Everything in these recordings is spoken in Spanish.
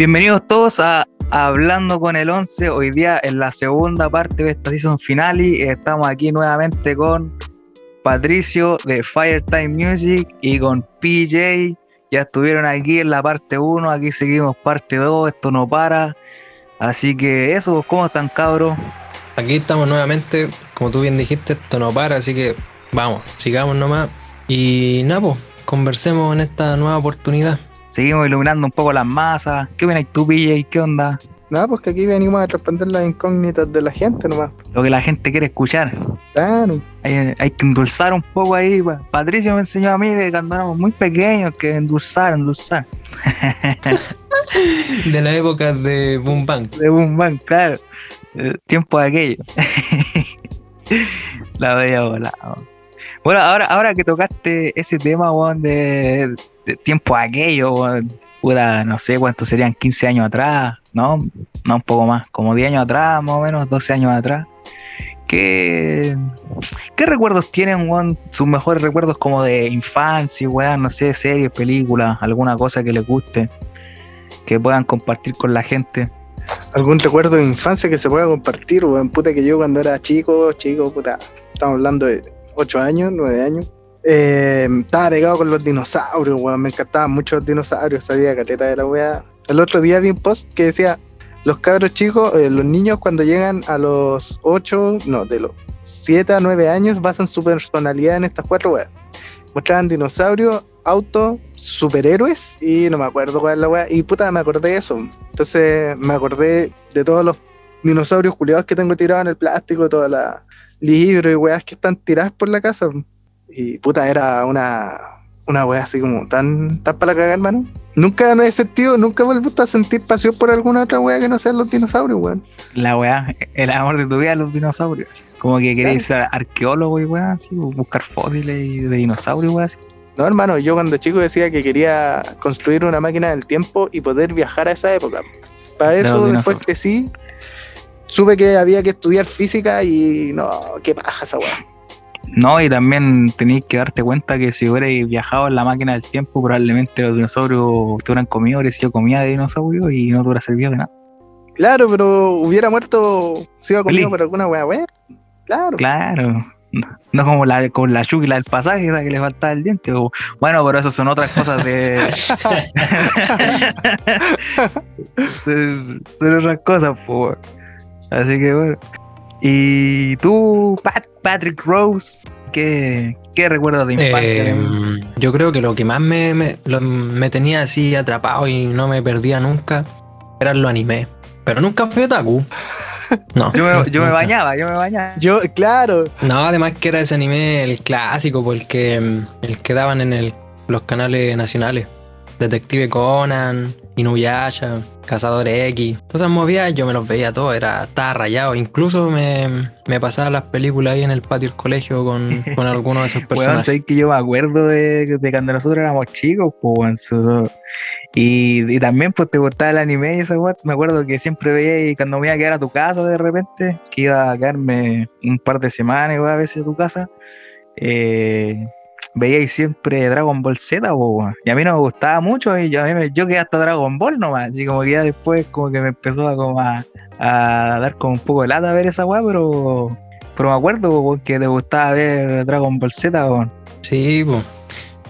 Bienvenidos todos a Hablando con el 11. Hoy día en la segunda parte de esta season finale. Estamos aquí nuevamente con Patricio de Firetime Music y con PJ. Ya estuvieron aquí en la parte 1, aquí seguimos parte 2, esto no para. Así que eso, ¿cómo están cabros? Aquí estamos nuevamente, como tú bien dijiste, esto no para, así que vamos, sigamos nomás. Y nada, pues, conversemos en esta nueva oportunidad. Seguimos iluminando un poco las masas. ¿Qué opinas tú, PJ? ¿Qué onda? Nada, pues que aquí venimos a responder las incógnitas de la gente nomás. Lo que la gente quiere escuchar. Claro. Hay, hay que endulzar un poco ahí. pa. Patricio me enseñó a mí de cuando éramos muy pequeños que endulzar, endulzar. De la época de Boom Bang. De Boom Bang, claro. Eh, Tiempo de aquello. la veía volada. Bueno, ahora, ahora que tocaste ese tema, weón, de, tiempo aquello, weón, puta, no sé cuántos serían, 15 años atrás, ¿no? No, un poco más, como 10 años atrás, más o menos, 12 años atrás. ¿Qué, qué recuerdos tienen, weón? Sus mejores recuerdos como de infancia, weón, no sé, series, películas, alguna cosa que les guste, que puedan compartir con la gente. ¿Algún recuerdo de infancia que se pueda compartir, weón? Puta que yo cuando era chico, chico, puta, estamos hablando de 8 años, 9 años. eh, estaba pegado con los dinosaurios, weón. Me encantaban mucho los dinosaurios, sabía caleta de la weá. El otro día vi un post que decía, los cabros chicos, eh, los niños cuando llegan a los 8, no, de los 7 a 9 años, basan su personalidad en estas cuatro weas. Mostraban dinosaurios, autos, superhéroes y no me acuerdo cuál es la wea. Y puta, me acordé de eso. Entonces me acordé de todos los dinosaurios culiados que tengo tirados en el plástico, todos los libros y weas que están tiradas por la casa. Y puta, era una, una wea así como tan, tan para cagar, hermano. Nunca no he sentido, nunca he vuelto a sentir pasión por alguna otra wea que no sean los dinosaurios, weón. La weá, el amor de tu vida, los dinosaurios. Como que queréis ser arqueólogo y weá, así, buscar fósiles y de dinosaurios, weá, así. No, hermano, yo cuando chico decía que quería construir una máquina del tiempo y poder viajar a esa época. Para eso, después dinosaurios. Supe que había que estudiar física y no, qué paja esa weá. No, y también tenéis que darte cuenta que si hubierais viajado en la máquina del tiempo, probablemente los dinosaurios te hubieran comido, hubierais sido comida de dinosaurios y no te hubiera servido de nada. Claro, pero hubiera muerto, sido comido Feliz. por alguna weá, weá. Claro. Claro. No, no como la con la Yuki, la del pasaje, esa que le faltaba el diente. o- Bueno, pero eso son otras cosas de. son son otras cosas, pues. Así que bueno. Y tú, Pat- Patrick Rose, ¿qué, qué recuerdas de infancia? Eh, yo creo que lo que más me, me, lo- me tenía así atrapado y no me perdía nunca eran los animes. Pero nunca fui otaku. No. yo, me, yo me bañaba, yo me bañaba. Yo, claro, No, además que era ese anime el clásico, porque mm, el que daban en el, los canales nacionales. Detective Conan, Inuyasha, Cazador X. Todas esas movidas yo me los veía todos, era, estaba rayado. Incluso me, me pasaba las películas ahí en el patio del colegio con, con algunos de esos personajes. sabes que yo me acuerdo de, de cuando nosotros éramos chicos, pues, y, y también pues te gustaba el anime y esa weón. Me acuerdo que siempre veía y cuando me iba a quedar a tu casa de repente, que iba a quedarme un par de semanas weón, a veces a tu casa, eh, veía siempre Dragon Ball Z, y a mí no me gustaba mucho, y yo, a mí me- yo quedé hasta Dragon Ball nomás, así como que ya después como que me empezó a, a, a dar como un poco de lata ver esa weá, pero, pero me acuerdo weón, que te gustaba ver Dragon Ball Z. Sí, pues.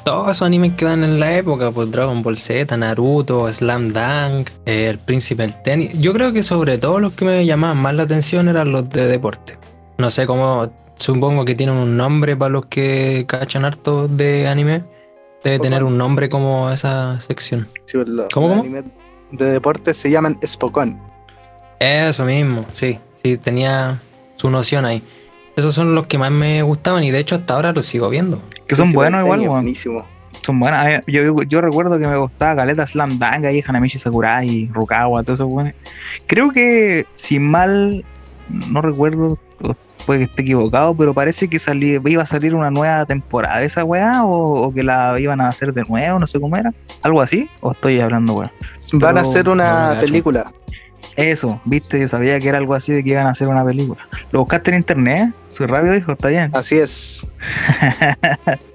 Todos esos animes que dan en la época, pues Dragon Ball Z, Naruto, Slam Dunk, El Príncipe del Tenis. Yo creo que sobre todo los que me llamaban más la atención eran los de deporte. No sé cómo, supongo que tienen un nombre para los que cachan harto de anime. Debe Spokon. tener un nombre como esa sección. sí, pues, ¿Cómo, de deportes se llaman Spokon. Eso mismo, sí, sí, tenía su noción ahí. Esos son los que más me gustaban y de hecho hasta ahora los sigo viendo. Que son buenos igual, weón. Buenísimo. Son buenas. A mí- Yo, yo, yo recuerdo que me gustaba Caleta Slam Dunk, ahí Hanamichi Sakurai, Rukawa, todos esos buenos. Creo que, si mal no recuerdo, puede que esté equivocado, pero parece que salí, iba a salir una nueva temporada de esa weá, o, o que la iban a hacer de nuevo, no sé cómo era. Algo así, o estoy hablando weá. Van a hacer una película. Eso, viste, yo sabía que era algo así de que iban a hacer una película. ¿Lo buscaste en internet? Soy rápido, dijo, está bien. Así es.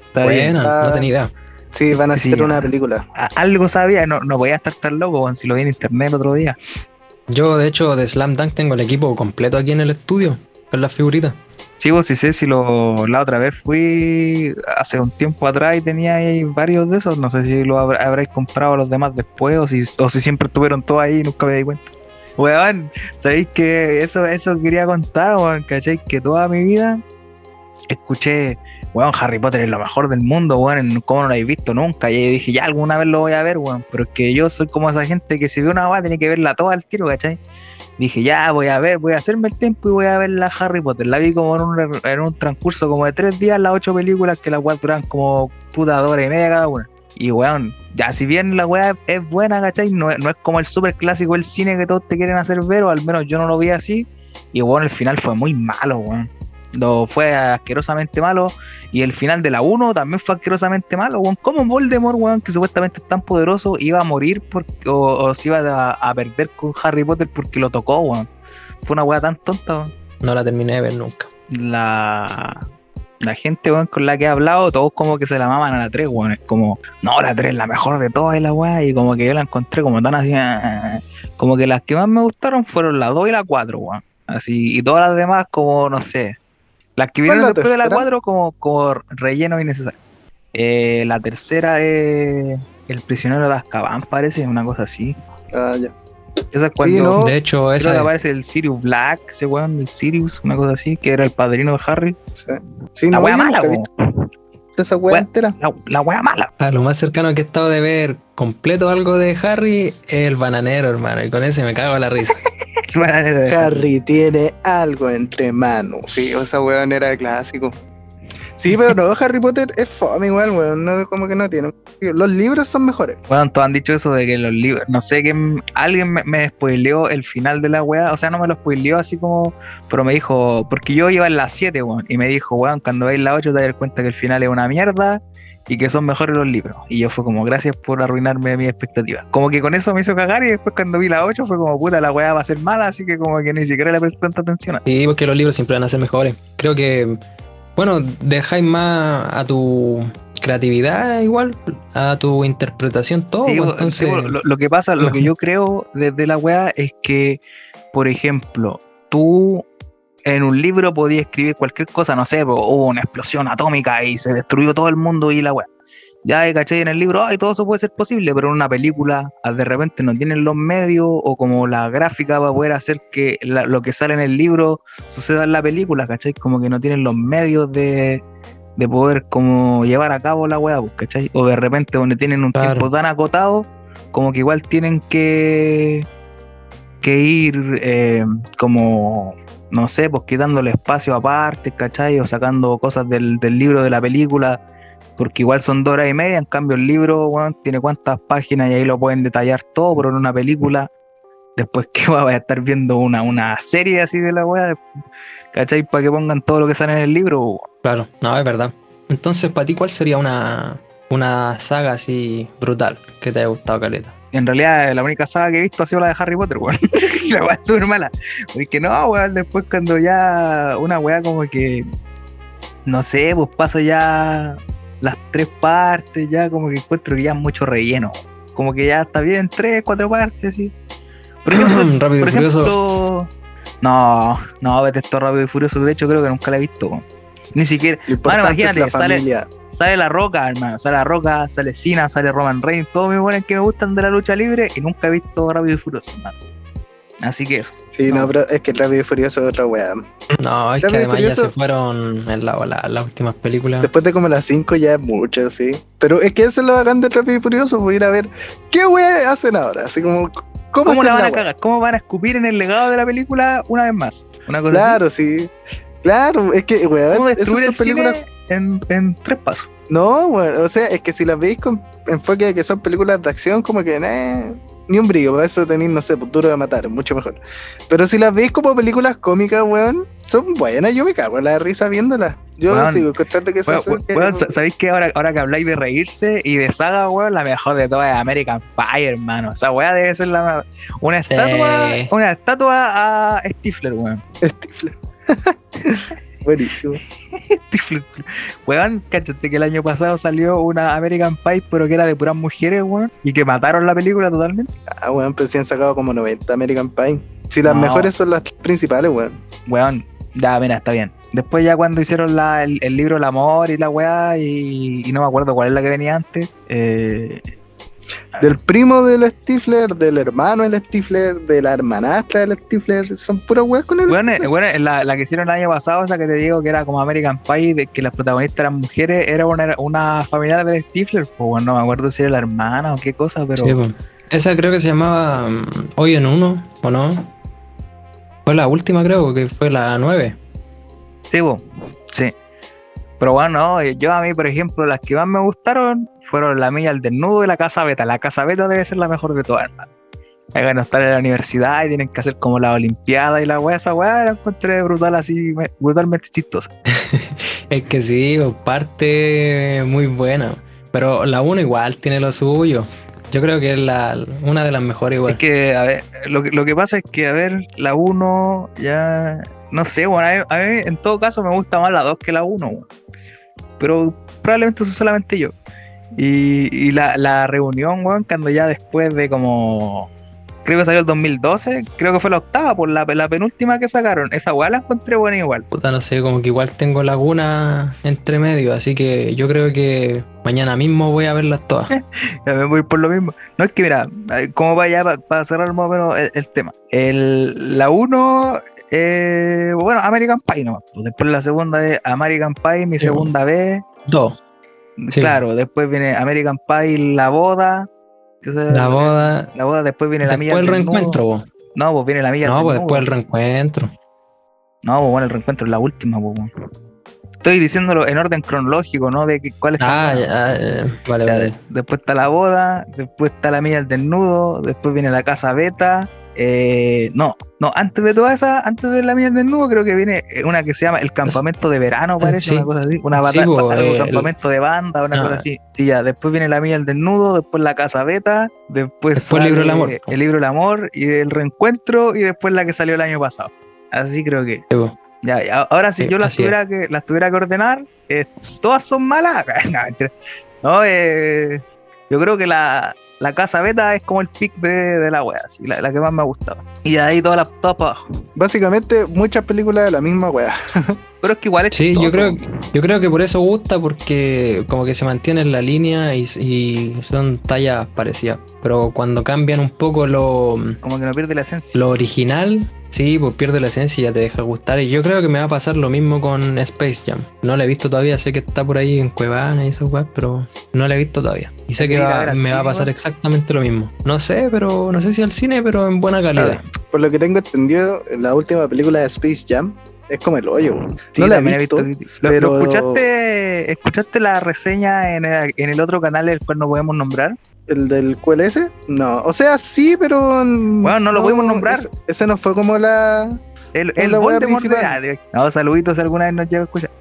Está bien. Ah. no tenía idea. Sí, van a Sí, hacer una ah. película. A- Algo sabía, no, no podía estar tan loco, weón, si lo vi en internet el otro día. Yo, de hecho, de Slam Dunk tengo el equipo completo aquí en el estudio, con las figuritas. Sí, vos sí sé, si lo, la otra vez fui hace un tiempo atrás y tenía ahí varios de esos. No sé si lo habréis comprado los demás después o si, o si siempre estuvieron todos ahí y nunca me di cuenta. Weón, sabéis que eso, eso quería contar, weón, ¿cachai? Que toda mi vida escuché, weón, Harry Potter es lo mejor del mundo, weón, ¿cómo no lo habéis visto nunca? Y ahí dije, ya alguna vez lo voy a ver, weón, pero es que yo soy como esa gente que si ve una weá tiene que verla toda al tiro, ¿cachai? Dije, ya voy a ver, voy a hacerme el tiempo y voy a ver la Harry Potter. La vi como en un, transcurso como de tres días, las ocho películas que las weas duran como puta dos horas y media cada una. Y weón, ya si bien la wea es buena, ¿cachai? No, no es como el super clásico del cine que todos te quieren hacer ver, o al menos yo no lo vi así. Y weón, el final fue muy malo, weón. Lo fue asquerosamente malo. Y el final de la 1 también fue asquerosamente malo, weón. Como Voldemort, weón, que supuestamente es tan poderoso, iba a morir porque, o, o se iba a, a perder con Harry Potter porque lo tocó, weón. Fue una weá tan tonta, weón. No la terminé de ver nunca. La, la gente, weón, con la que he hablado, todos como que se la maman a la 3, weón. Es como, no, la 3 es la mejor de todas, y la weá. Y como que yo la encontré como tan así. Como que las que más me gustaron fueron la 2 y la 4, weón. Así, y todas las demás, como, no sé. Las que ¿Cuál vinieron la después de la tercera? 4, como, como relleno innecesario. Eh, la tercera es El prisionero de Azkaban, parece, una cosa así. Ah, ya. Esa es cuando. ¿no? De hecho, Creo esa que es- aparece el Sirius Black, ese weón del Sirius, una cosa así, que era el padrino de Harry. Sí, Sí, La no, wea yo mala, esa wea Wea- entera. La, la wea mala. Ah, lo más cercano que he estado de ver completo algo de Harry es el bananero, hermano. Y con ese me cago en la risa. Harry tiene algo entre manos. Sí, esa weón era de clásico. Sí, pero no, Harry Potter es fome igual, weón. No, como que no tiene. Los libros son mejores. Bueno, todos han dicho eso de que los libros, no sé, que alguien me, me spoileó el final de la weá, o sea, no me lo spoileó así como, pero me dijo, porque yo iba en la 7, weón, y me dijo, weón, cuando veis la 8 te das cuenta que el final es una mierda y que son mejores los libros. Y yo fue como, gracias por arruinarme mis expectativas. Como que con eso me hizo cagar y después cuando vi la 8 fue como, puta, la weá va a ser mala, así que como que ni siquiera le presté tanta atención. Sí, porque los libros siempre van a ser mejores. Creo que, bueno, dejáis más a tu creatividad igual, a tu interpretación, todo. Sí, pues, entonces, sí, lo, lo que pasa, lo que yo creo desde la weá es que, por ejemplo, tú en un libro podías escribir cualquier cosa, no sé, hubo una explosión atómica y se destruyó todo el mundo y la weá. Ya, caché en el libro, ay, todo eso puede ser posible, pero en una película ah, de repente no tienen los medios o como la gráfica para poder hacer que la- lo que sale en el libro suceda en la película, ¿cachai? Como que no tienen los medios de, de poder como llevar a cabo la weá, pues, ¿cachai? O de repente donde tienen un Claro. tiempo tan acotado, como que igual tienen que, que ir eh, como, no sé, pues quitándole espacio aparte, ¿cachai? O sacando cosas del, del libro, de la película, porque igual son dos horas y media, en cambio el libro, weón, tiene cuántas páginas y ahí lo pueden detallar todo, pero en una película, después que va a estar viendo una, una serie así de la weá, ¿cachai? Para que pongan todo lo que sale en el libro, weón. claro, no, es verdad. Entonces, para ti, ¿cuál sería una, una saga así brutal que te haya gustado, Caleta? En realidad, la única saga que he visto ha sido la de Harry Potter, weón. la weá es súper mala. Porque no, weón, después cuando ya una weá como que, no sé, pues pasa ya las tres partes, ya como que encuentro que ya es mucho relleno. Como que ya está bien, tres, cuatro partes, así. Por ejemplo, Rápido y por Furioso. ejemplo, no, no, detesto Rápido y Furioso. De hecho, creo que nunca la he visto. Ni siquiera, importante imagínate, la sale- sale La Roca, hermano. Sale La Roca, sale Cena, sale Roman Reigns. Todos mis buenos que me gustan de la lucha libre y nunca he visto Rápido y Furioso, hermano. Así que eso. Sí, no, no. pero es que Rápido y Furioso es otra weá. No, es que Rápido y además ya Furioso. se fueron en la, la- las últimas películas. Después de como las 5 ya es mucho, sí. Pero es que eso es lo bacán de Rápido y Furioso, voy a ir a ver qué weá hacen ahora. Así como, ¿cómo, ¿Cómo la van a cagar? ¿Cómo van a escupir en el legado de la película una vez más? Una cosa así. Claro, sí. Claro, es que, weón, ¿Cómo esas son el películas. cine en, en tres pasos? No, weón, o sea, es que si las veis con enfoque de que son películas de acción, como que, eh, ni un brillo, para eso tenéis, no sé, pues, duro de matar, mucho mejor. Pero si las veis como películas cómicas, weón, son buenas, yo me cago en la risa viéndolas. Yo Weón, sigo contando que Weón, esas weón, sa- ¿Sabéis que ahora, ahora que habláis de reírse y de saga, weón, la mejor de todas es American Pie, hermano? Esa weá debe ser la una estatua, Sí. una estatua a Stifler, weón. Stifler. Buenísimo. Weón, cáchate que el año pasado salió una American Pie, pero que era de puras mujeres, weón. Y que mataron la película totalmente. Ah, weón, pero sí han sacado como 90 American Pie. Si las No. mejores son las principales, weón. Weón, ya, mira, está bien. Después ya cuando hicieron la, el, el libro El Amor y la weá, y, y no me acuerdo cuál es la que venía antes. Eh, Del primo del Stifler, del hermano del Stifler, de la hermanastra del Stifler, son puras weas con el Bueno, Stifler. bueno, la, la que hicieron el año pasado, esa que te digo que era como American Pie, de que las protagonistas eran mujeres, era una, una familiar del Stifler, pues bueno, no me acuerdo si era la hermana o qué cosa, pero Sí, po. Esa creo que se llamaba mm, Hoy en Uno, ¿o no? Fue la última, creo, que fue la 9. sí, po, sí. Pero bueno, no, eh, yo a mí, por ejemplo, las que más me gustaron fueron La Milla al Desnudo y La Casa Beta. La Casa Beta debe ser la mejor de todas, hermano. Hay que estar en la universidad y tienen que hacer como la Olimpiada y la weá, esa weá la encontré brutal así, me- brutalmente chistosa. Es que sí, po, parte muy buena. Pero la 1 igual tiene lo suyo. Yo creo que es la, una de las mejores igual. Es que, a ver, lo que, lo que pasa es que, a ver, la 1 ya. No sé, bueno, a mí, a mí en todo caso me gusta más la 2 que la 1, pero probablemente eso solamente yo. Y, y la, la reunión, weón, cuando ya después de como. Creo que salió el 2012, creo que fue la octava, por la, la penúltima que sacaron. Esa weá la encontré buena igual. Puta, no sé, como que igual tengo laguna entre medio, así que yo creo que mañana mismo voy a verlas todas. Ya me voy por lo mismo. No es que, mira, eh, como para ya para cerrar más o menos el, el tema. El, la 1, eh, bueno, American Pie nomás. pues. Después la segunda es American Pie, mi Sí. segunda vez. Dos. Sí. Claro, después viene American Pie, la boda. que La boda. La boda, después viene la milla. Después el reencuentro, po. No, pues viene la milla. No, pues después el reencuentro. No, pues bueno, el reencuentro es la última, pues. Estoy diciéndolo en orden cronológico, ¿no? De que, cuál es Ah, ya, ya, vale, Ya, vale. de- después está la boda, después está la milla del desnudo, después viene la casa beta. Eh, no, no, antes de toda esa, antes de la milla del desnudo, creo que viene eh, una que se llama el campamento de verano, parece, Sí. una cosa así. Una Sí, bata- po, algo, el- campamento de banda, una Ah. cosa así. Sí, ya, después viene la milla del desnudo, después la casa beta, después, Después el libro sale amor. El libro del amor y el reencuentro, y después la que salió el año pasado. Así creo que. Sí. Ya, ya, ahora si Sí, yo las es. tuviera que las tuviera que ordenar, eh, todas son malas. No, eh, yo creo que la, la casa beta es como el pick de, de la wea, así, la, la que más me ha gustado. Y de ahí todas las todas para abajo. Básicamente, muchas películas de la misma wea. Pero es que igual es Sí, yo creo, yo creo que por eso gusta, porque como que se mantiene en la línea y, y son tallas parecidas. Pero cuando cambian un poco lo, Como que no pierde la esencia. lo original, sí, pues pierde la esencia y ya te deja gustar. Y yo creo que me va a pasar lo mismo con Space Jam. No la he visto todavía, sé que está por ahí en Cuevana y esas weas, pero no la he visto todavía. Y sé que va- me va a pasar exactamente lo mismo. No sé, pero no sé si al cine, pero en buena calidad. Por lo que tengo entendido, la última película de Space Jam es como el hoyo. Sí, no la he visto. ¿Lo, pero- lo escuchaste, escuchaste la reseña en el, en el otro canal el cual no podemos nombrar? ¿El del QLS? No. O sea, sí, pero. Bueno, no lo pudimos nombrar. Ese, ese no fue como la. El, el la Voldemort de- No, saluditos si alguna vez nos llega a escuchar.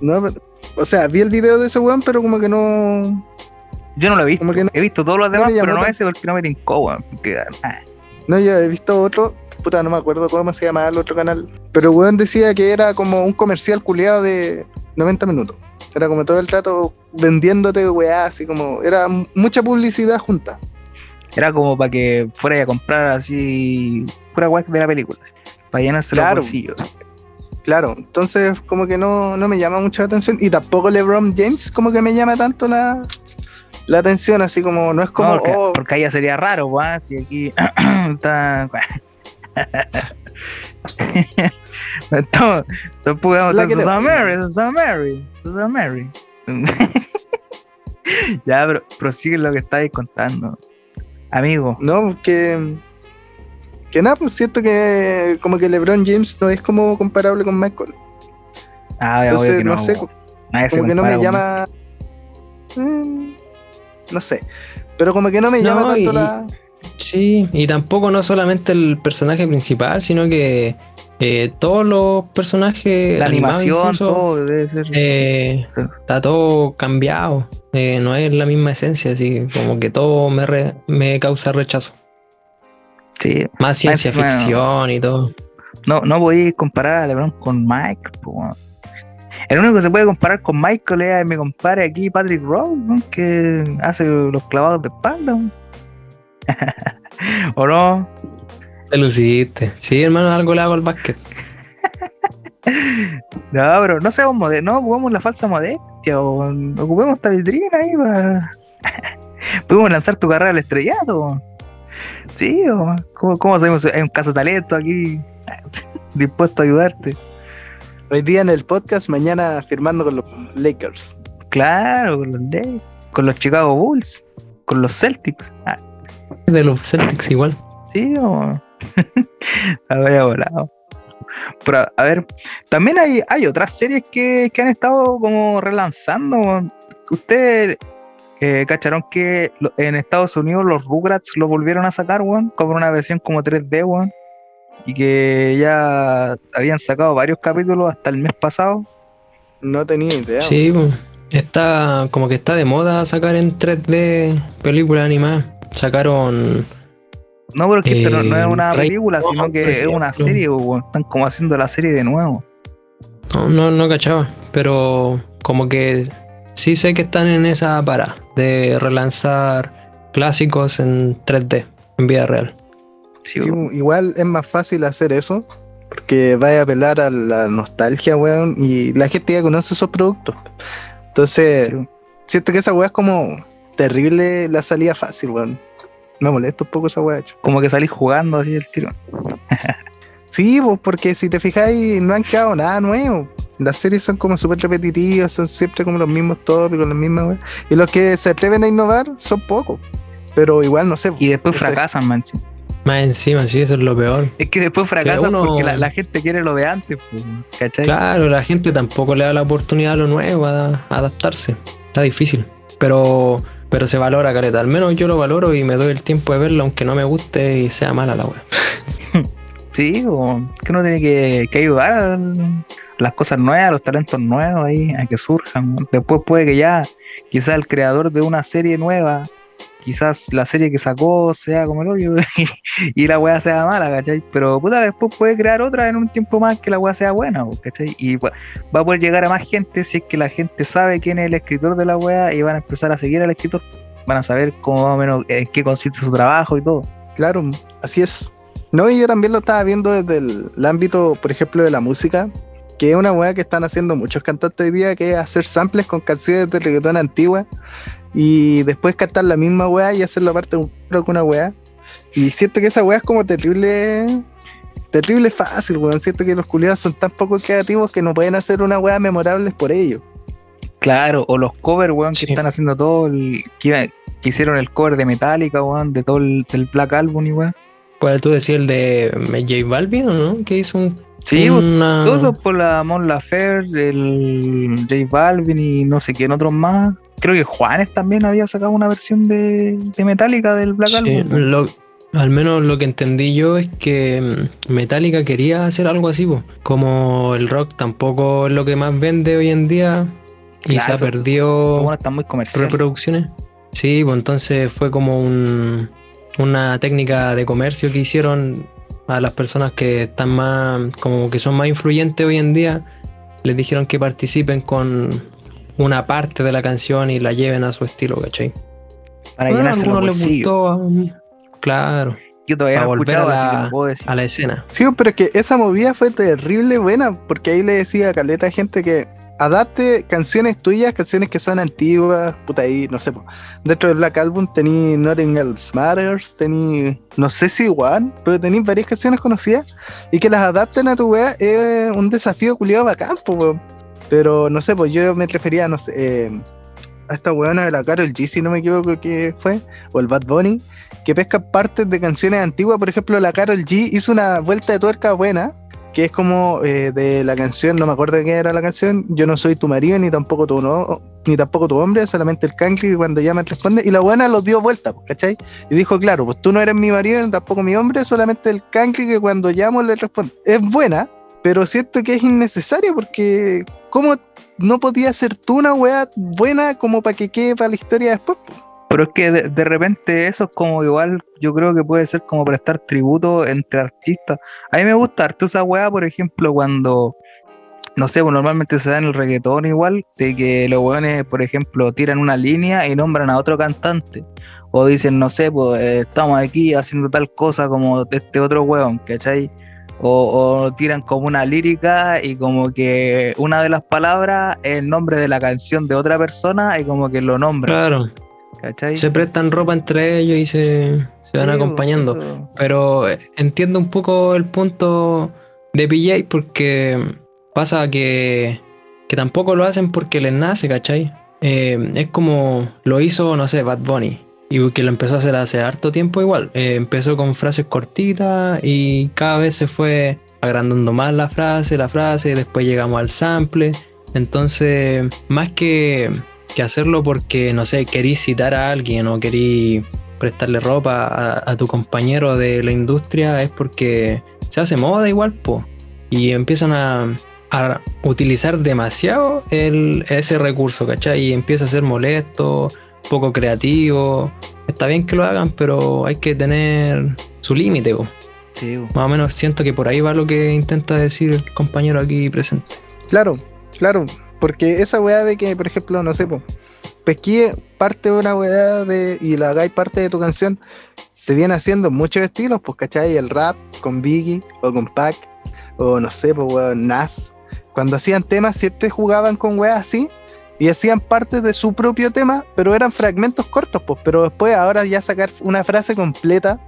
no, pero- o sea, vi el video de ese weón, pero como que no. Yo no lo he visto. No- he visto todos los no demás, pero no ese porque no me tincó, weón. porque, ah, No, yo he visto otro. Puta, no me acuerdo cómo se llamaba el otro canal. Pero weón decía que era como un comercial culiado de 90 minutos. Era como todo el rato vendiéndote weá, así como. Era mucha publicidad junta. Era como para que fuera a comprar así pura guay de la película. Para llenarse Claro. los bolsillos. Claro, entonces como que no, no me llama mucho la atención. Y tampoco LeBron James como que me llama tanto la, la atención, así como no es como. No, porque, oh, porque ya sería raro, weón. Si aquí está. La hacer que te- Susana Mary, Susana Mary, Susana Mary. ya, pero prosigue lo que estáis contando. Amigo, No, que. Que nada, pues siento que como que LeBron James no es como comparable con Michael. ah, obvio Entonces, que no, no, sé. Nadie como que no me llama. Mm, no sé. Pero como que no me No, llama tanto y- la. Sí, y tampoco no solamente el personaje principal, sino que eh, todos los personajes. La animación, incluso, todo debe ser. eh, está todo cambiado. eh, no es la misma esencia, así como que todo me, re- me causa rechazo. sí. Más ciencia encima- ficción y todo. No, no podéis comparar a LeBron con Mike. po. El único que se puede comparar con Michael es mi compadre aquí, Patrick Rowe, ¿no? que hace los clavados de espalda. ¿no? ¿O no? Te luciste. Sí, hermano, algo le hago al básquet. No, pero no seamos modestos, no ocupemos la falsa modestia, o ocupemos esta vitrina ahí para. Podemos lanzar tu carrera al estrellato. Sí, o ¿cómo, cómo sabemos? Hay un caso de talento aquí dispuesto a ayudarte. Hoy día en el podcast, mañana firmando con los Lakers. Claro, con los Lakers, con los Chicago Bulls, con los Celtics. Ah, De los Celtics igual. sí, o. Había volado. Pero a ver, también hay, hay otras series que, que han estado como relanzando. weón. Ustedes eh, cacharon que lo- en Estados Unidos los Rugrats lo volvieron a sacar, weón, como una versión como 3D, weón. Y que ya habían sacado varios capítulos hasta el mes pasado. No tenía idea. Sí, pues, está como que está de moda sacar en 3D películas animadas. Sacaron No, pero es que esto no, no es Eh, una Rey película, sino que es una serie, weón. Están como haciendo la serie de nuevo. No, no, no cachaba, pero como que sí sé que están en esa para de relanzar clásicos en 3D, en vida real. Sí, igual es más fácil hacer eso porque vaya a apelar a la nostalgia, weón, y la gente ya conoce esos productos. Entonces, Sí, siento que esa weá es como terrible la salida fácil, weón. Me molesta un poco esa weá. Como que salís jugando así el tiro. Sí, pues porque si te fijáis, no han quedado nada nuevo. Las series son como súper repetitivas, son siempre como los mismos tópicos, las mismas weas. Y los que se atreven a innovar son pocos. Pero igual, no sé. Y después fracasan, man. sí. Más encima, sí, eso es lo peor. Es que después fracasan uno- porque la, la gente quiere lo de antes, pues, ¿cachai? Claro, la gente tampoco le da la oportunidad a lo nuevo, a, a adaptarse. Está difícil. Pero, pero se valora, careta. Al menos yo lo valoro y me doy el tiempo de verlo, aunque no me guste y sea mala la wea. Sí, o que uno tiene que, que ayudar a las cosas nuevas, a los talentos nuevos ahí, a que surjan. Después puede que ya, quizás el creador de una serie nueva, quizás la serie que sacó sea como el hoyo y la weá sea mala, ¿cachai? Pero puta, después puede crear otra en un tiempo más que la weá sea buena, ¿cachai? Y va a poder llegar a más gente si es que la gente sabe quién es el escritor de la weá y van a empezar a seguir al escritor. Van a saber cómo más o menos en qué consiste su trabajo y todo. Claro, así es. No, y yo también lo estaba viendo desde el, ámbito, por ejemplo, de la música, que es una weá que están haciendo muchos cantantes hoy día, que es hacer samples con canciones de reggaetón antiguas y después cantar la misma weá y hacerlo aparte de un con una weá. Y siento que esa weá es como terrible, terrible fácil, weón. Siento que los culiados son tan poco creativos que no pueden hacer una weá memorable por ello. Claro, o los covers, weón, que están haciendo todo el. Que, hicieron el cover de Metallica, weón, de todo el del Black Album y weón. ¿Puedes tú decir el de J Balvin o no? Que hizo un. Sí, una... todo eso por la Mon Laferte, el J Balvin y no sé quién otros más. Creo que Juanes también había sacado una versión de, de Metallica del Black Sí, Album. lo- al menos lo que entendí yo es que mm, Metallica quería hacer algo así, po. como el rock tampoco es lo que más vende hoy en día y Claro, se ha eso- perdido están muy reproducciones. Sí, pues entonces fue como un, una técnica de comercio que hicieron a las personas que están más, como que son más influyentes hoy en día, les dijeron que participen con una parte de la canción y la lleven a su estilo, ¿cachai? Para Bueno, a llenarse los les bolsillos. gustó, um, claro, Yo todavía para no he volver escuchado, a así que la- no puedo decir. a la escena. Sí, pero es que esa movida fue terrible buena, porque ahí le decía a caleta gente que adapte canciones tuyas, canciones que son antiguas, puta ahí, no sé, po. dentro del Black Album tení Nothing Else Matters, tení, no sé si igual, pero tení varias canciones conocidas, y que las adapten a tu wea es un desafío culiado bacán, po, weón. Pero no sé, pues yo me refería, no sé, eh, a esta weona de la Karol G, si no me equivoco que fue, o el Bad Bunny, que pesca partes de canciones antiguas. Por ejemplo, la Carol G hizo una vuelta de tuerca buena, que es como eh, de la canción, no me acuerdo de qué era la canción, Yo no soy tu marido, ni tampoco tu no, ni tampoco tu hombre, solamente el cancri cuando llama responde, y la buena los dio vuelta, pues, ¿cachai? Y dijo, claro, pues tú no eres mi marido, ni tampoco mi hombre, solamente el cancri que cuando llamo le responde. Es buena, pero siento que es innecesaria porque ¿cómo no podía ser tú una weá buena como para que quede para la historia después? Pero es que de, de repente eso es como igual, yo creo que puede ser como prestar tributo entre artistas. A mí me gusta harto esa weá, por ejemplo, cuando no sé, pues normalmente se da en el reggaetón igual, de que los weones, por ejemplo, tiran una línea y nombran a otro cantante. O dicen, no sé, pues eh, estamos aquí haciendo tal cosa como este otro weón, ¿cachai? O, o tiran como una lírica y como que una de las palabras es el nombre de la canción de otra persona y como que lo nombran, Claro, ¿cachai? se prestan ropa entre ellos y se, se van Sí, acompañando. eso. Pero eh, entiendo un poco el punto de PJ porque pasa que, que tampoco lo hacen porque les nace, ¿cachai? Eh, es como lo hizo, no sé, Bad Bunny. Y que lo empezó a hacer hace harto tiempo igual. Eh, empezó con frases cortitas y cada vez se fue agrandando más la frase, la frase, después llegamos al sample. Entonces, más que, que hacerlo porque, no sé, querís citar a alguien o querís prestarle ropa a, a tu compañero de la industria, es porque se hace moda igual, po. Y empiezan a, a utilizar demasiado el, ese recurso, ¿cachai? Y empieza a ser molesto, poco creativo. Está bien que lo hagan, pero hay que tener su límite. Sí. Más o menos siento que por ahí va lo que intenta decir el compañero aquí presente. Claro, claro, porque esa weá de que, por ejemplo, no sé, po, parte de una weá de, y la hagáis parte de tu canción, se viene haciendo en muchos estilos, pues, ¿cachai? El rap con Biggie o con Pac, o no sé, pues, weón, Nas. Cuando hacían temas siempre jugaban con weas así y hacían parte de su propio tema, pero eran fragmentos cortos, pues, pero después ahora ya sacar una frase completa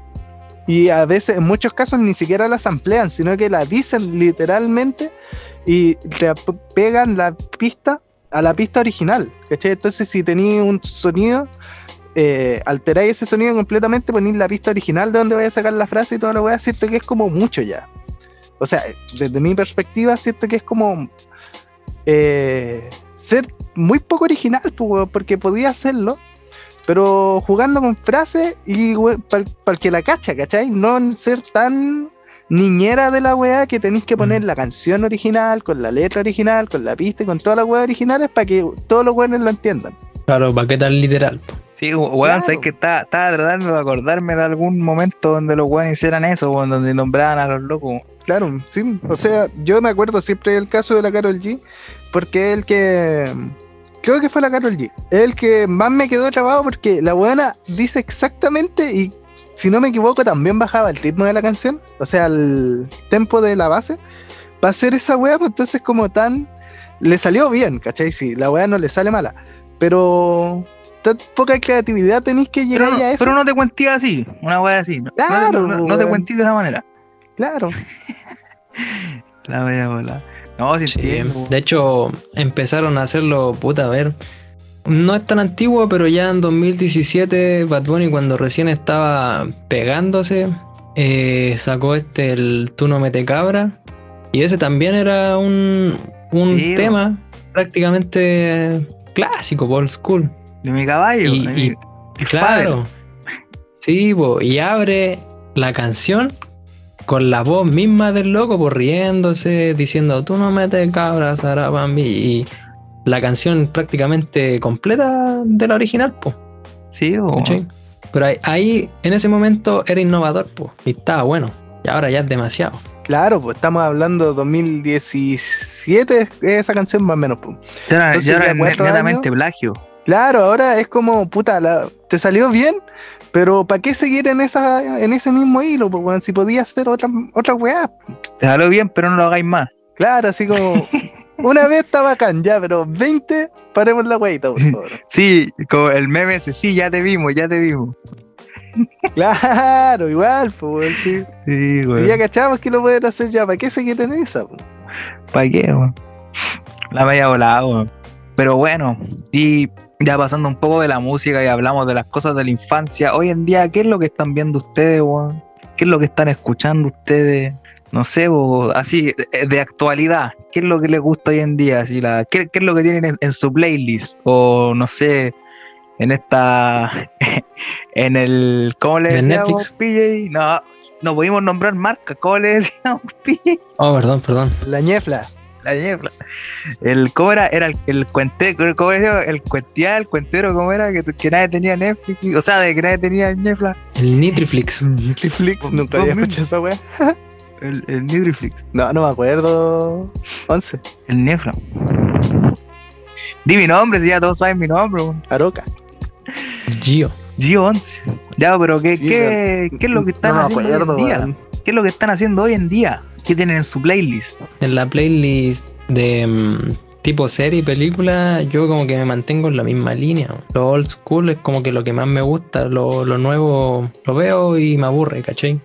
y a veces, en muchos casos, ni siquiera la samplean, sino que la dicen literalmente y te pegan la pista a la pista original. ¿cachai? Entonces, si tenéis un sonido, eh, alteráis ese sonido completamente, ponéis la pista original de donde vais a sacar la frase y todo lo voy a decirte que es como mucho ya. O sea, desde mi perspectiva, siento que es como eh, ser muy poco original, porque podía hacerlo, pero jugando con frases y para el que la cacha, ¿cachai? No ser tan niñera de la weá que tenéis que poner Mm. la canción original, con la letra original, con la pista y con todas las weas originales para que todos los weones lo entiendan. Claro, ¿para qué tan literal? Sí, weón, Claro. sabes que estaba, estaba tratando de acordarme de algún momento donde los weones hicieran eso, weón, donde nombraban a los locos. Claro, sí. O sea, yo me acuerdo siempre del caso de la Carol G, porque es el que. Creo que fue la Carol G. Es el que más me quedó trabado porque la buena dice exactamente y si no me equivoco también bajaba el ritmo de la canción, o sea, el tempo de la base. Va a ser esa wea, pues entonces como tan. Le salió bien, ¿cachai? Sí, la wea no le sale mala. Pero. Tan poca creatividad tenéis que llegar no, a eso. pero no te cuentías así, una weá así. No, Claro, no, te- no- no te weón. cuentías de esa manera. Claro. La wea bola. No, sí, de hecho, empezaron a hacerlo, puta, a ver. No es tan antiguo, pero ya en 2017, Bad Bunny, cuando recién estaba pegándose, eh, sacó este, el Tú no mete cabra. Y ese también era un, un Sí, tema prácticamente clásico, old school. De mi caballo. Y- y- Claro. Sí, y abre la canción con la voz misma del loco, por riéndose, diciendo, tú no metes cabras, Sarabambi", y la canción prácticamente completa de la original, po, Sí. ¿cachai? Pero ahí, ahí, en ese momento, era innovador, po, y estaba bueno, y ahora ya es demasiado. Claro, pues estamos hablando 2017, esa canción más o menos. Pues. Ya era, Entonces, ya era ya cuatro netamente plagio. Claro, ahora es como, puta, la- te salió bien, pero ¿para qué seguir en esa en ese mismo hilo? Pues, si podías hacer otra, otra weá. Salió bien, pero no lo hagáis más. Claro, así como, una vez está bacán, ya, pero 20, paremos la weita, por favor. Sí, como el meme ese, sí, ya te vimos, ya te vimos. Claro, igual, pues, sí. Sí, Si güey. ya cachamos que lo pueden hacer ya, ¿para qué seguir en esa? ¿Para qué, weón? La vaya volada, weón. Pero bueno, y ya pasando un poco de la música y hablamos de las cosas de la infancia, hoy en día, ¿qué es lo que están viendo ustedes, weón? ¿Qué es lo que están escuchando ustedes? No sé, bo, así, de, de actualidad, ¿qué es lo que les gusta hoy en día? Así, la, ¿qué, qué es lo que tienen en, en su playlist? O no sé, en esta, en el, ¿cómo le ¿En decíamos, PJ? No, no pudimos nombrar marcas, ¿cómo le decíamos, PJ? Oh, perdón, perdón. La ñefla. La niebla. El, ¿Cómo era? Era el, el cuentero, ¿cómo decía? El cuentear, el cuentero, ¿cómo era? Que, que nadie tenía Netflix, o sea, de que nadie tenía Netflix. El Nitriflix. Netflix, nunca había escuchado esa weá. El, el Nitriflix. No, no me acuerdo. 11. El Nefra. Di mi nombre, si ya todos saben mi nombre. Aroca. Gio. Gio 11. Ya, pero ¿qué, Sí, qué, qué es lo que están no haciendo acuerdo, hoy en día? weón. ¿Qué es lo que están haciendo hoy en día? ¿Qué tienen en su playlist? En la playlist de mm, tipo serie y película, yo como que me mantengo en la misma línea. Lo old school es como que lo que más me gusta. Lo, lo nuevo lo veo y me aburre, ¿cachai?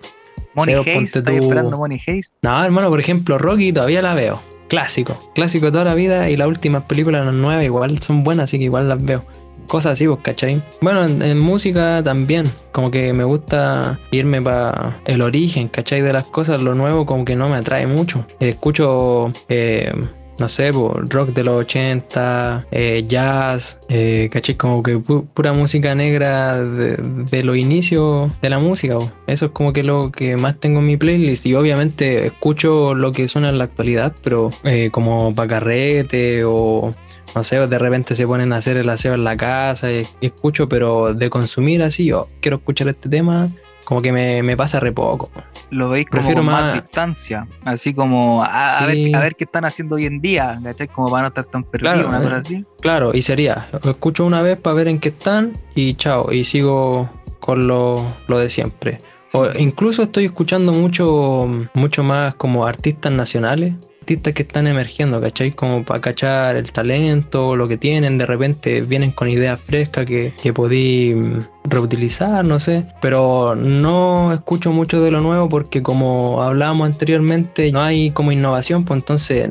Money Sí, Haze, ponte ¿estáis tú- esperando Money Haze? No, hermano, por ejemplo, Rocky todavía la veo. Clásico. Clásico de toda la vida y las últimas películas, las nuevas, igual son buenas, así que igual las veo. Cosas así, pues, ¿cachai? Bueno, en, música también. Como que me gusta irme para el origen, ¿cachai? De las cosas. Lo nuevo como que no me atrae mucho. Escucho, eh, no sé, pues, rock de los 80, eh, jazz, eh, ¿cachai? Como que pu- pura música negra de, los inicios de la música. po. Eso es como que lo que más tengo en mi playlist. Y obviamente escucho lo que suena en la actualidad, pero eh, como pa' carrete o no sé, de repente se ponen a hacer el aseo en la casa y, y escucho, pero de consumir así, yo quiero escuchar este tema, como que me, me pasa re poco. Lo veis como Prefiero con más, más- distancia. Así como a, ver, a ver qué están haciendo hoy en día, ¿cachai? Como para no estar tan perdido, Claro, una eh. cosa así. Claro, y sería, lo escucho una vez para ver en qué están y chao, y sigo con lo, lo de siempre. O incluso estoy escuchando mucho, mucho más como artistas nacionales, artistas que están emergiendo, ¿cachai? Como para cachar el talento, lo que tienen, de repente vienen con ideas frescas que, que podí mm, reutilizar, no sé. Pero no escucho mucho de lo nuevo porque como hablábamos anteriormente, no hay como innovación, pues entonces,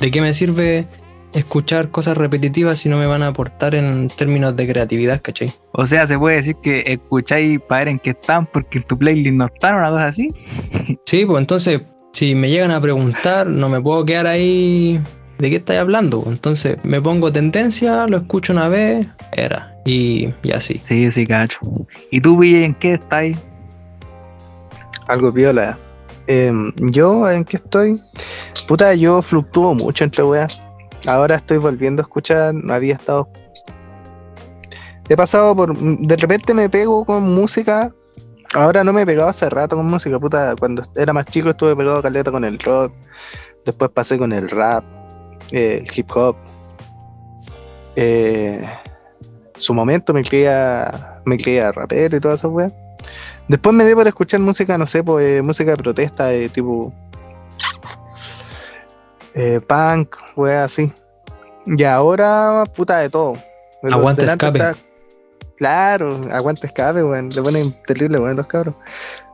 ¿de qué me sirve escuchar cosas repetitivas si no me van a aportar en términos de creatividad, ¿cachai? O sea, se puede decir que escucháis para ver en qué están porque en tu playlist no están, una cosa así. Sí, pues entonces, si me llegan a preguntar, no me puedo quedar ahí de qué estáis hablando. Entonces, me pongo tendencia, lo escucho una vez, era, y, y así. Sí, sí, cacho. ¿Y tú, Ville, en qué estáis? Algo piola. Em, yo, ¿en qué estoy? Puta, yo fluctúo mucho entre weas. Ahora estoy volviendo a escuchar, no había estado. He pasado por. De repente me pego con música. Ahora no me he pegado hace rato con música, puta. Cuando era más chico estuve pegado caleta con el rock. Después pasé con el rap, eh, el hip hop. Eh, su momento me creía, me creía rapero y todas esas weas. Después me di por escuchar música, no sé, pues, eh, música de protesta, de tipo eh, punk, weas así. Y ahora, puta de todo. Delante escape. está- Claro, aguante escape, weón. Le ponen terrible, weón, los cabros.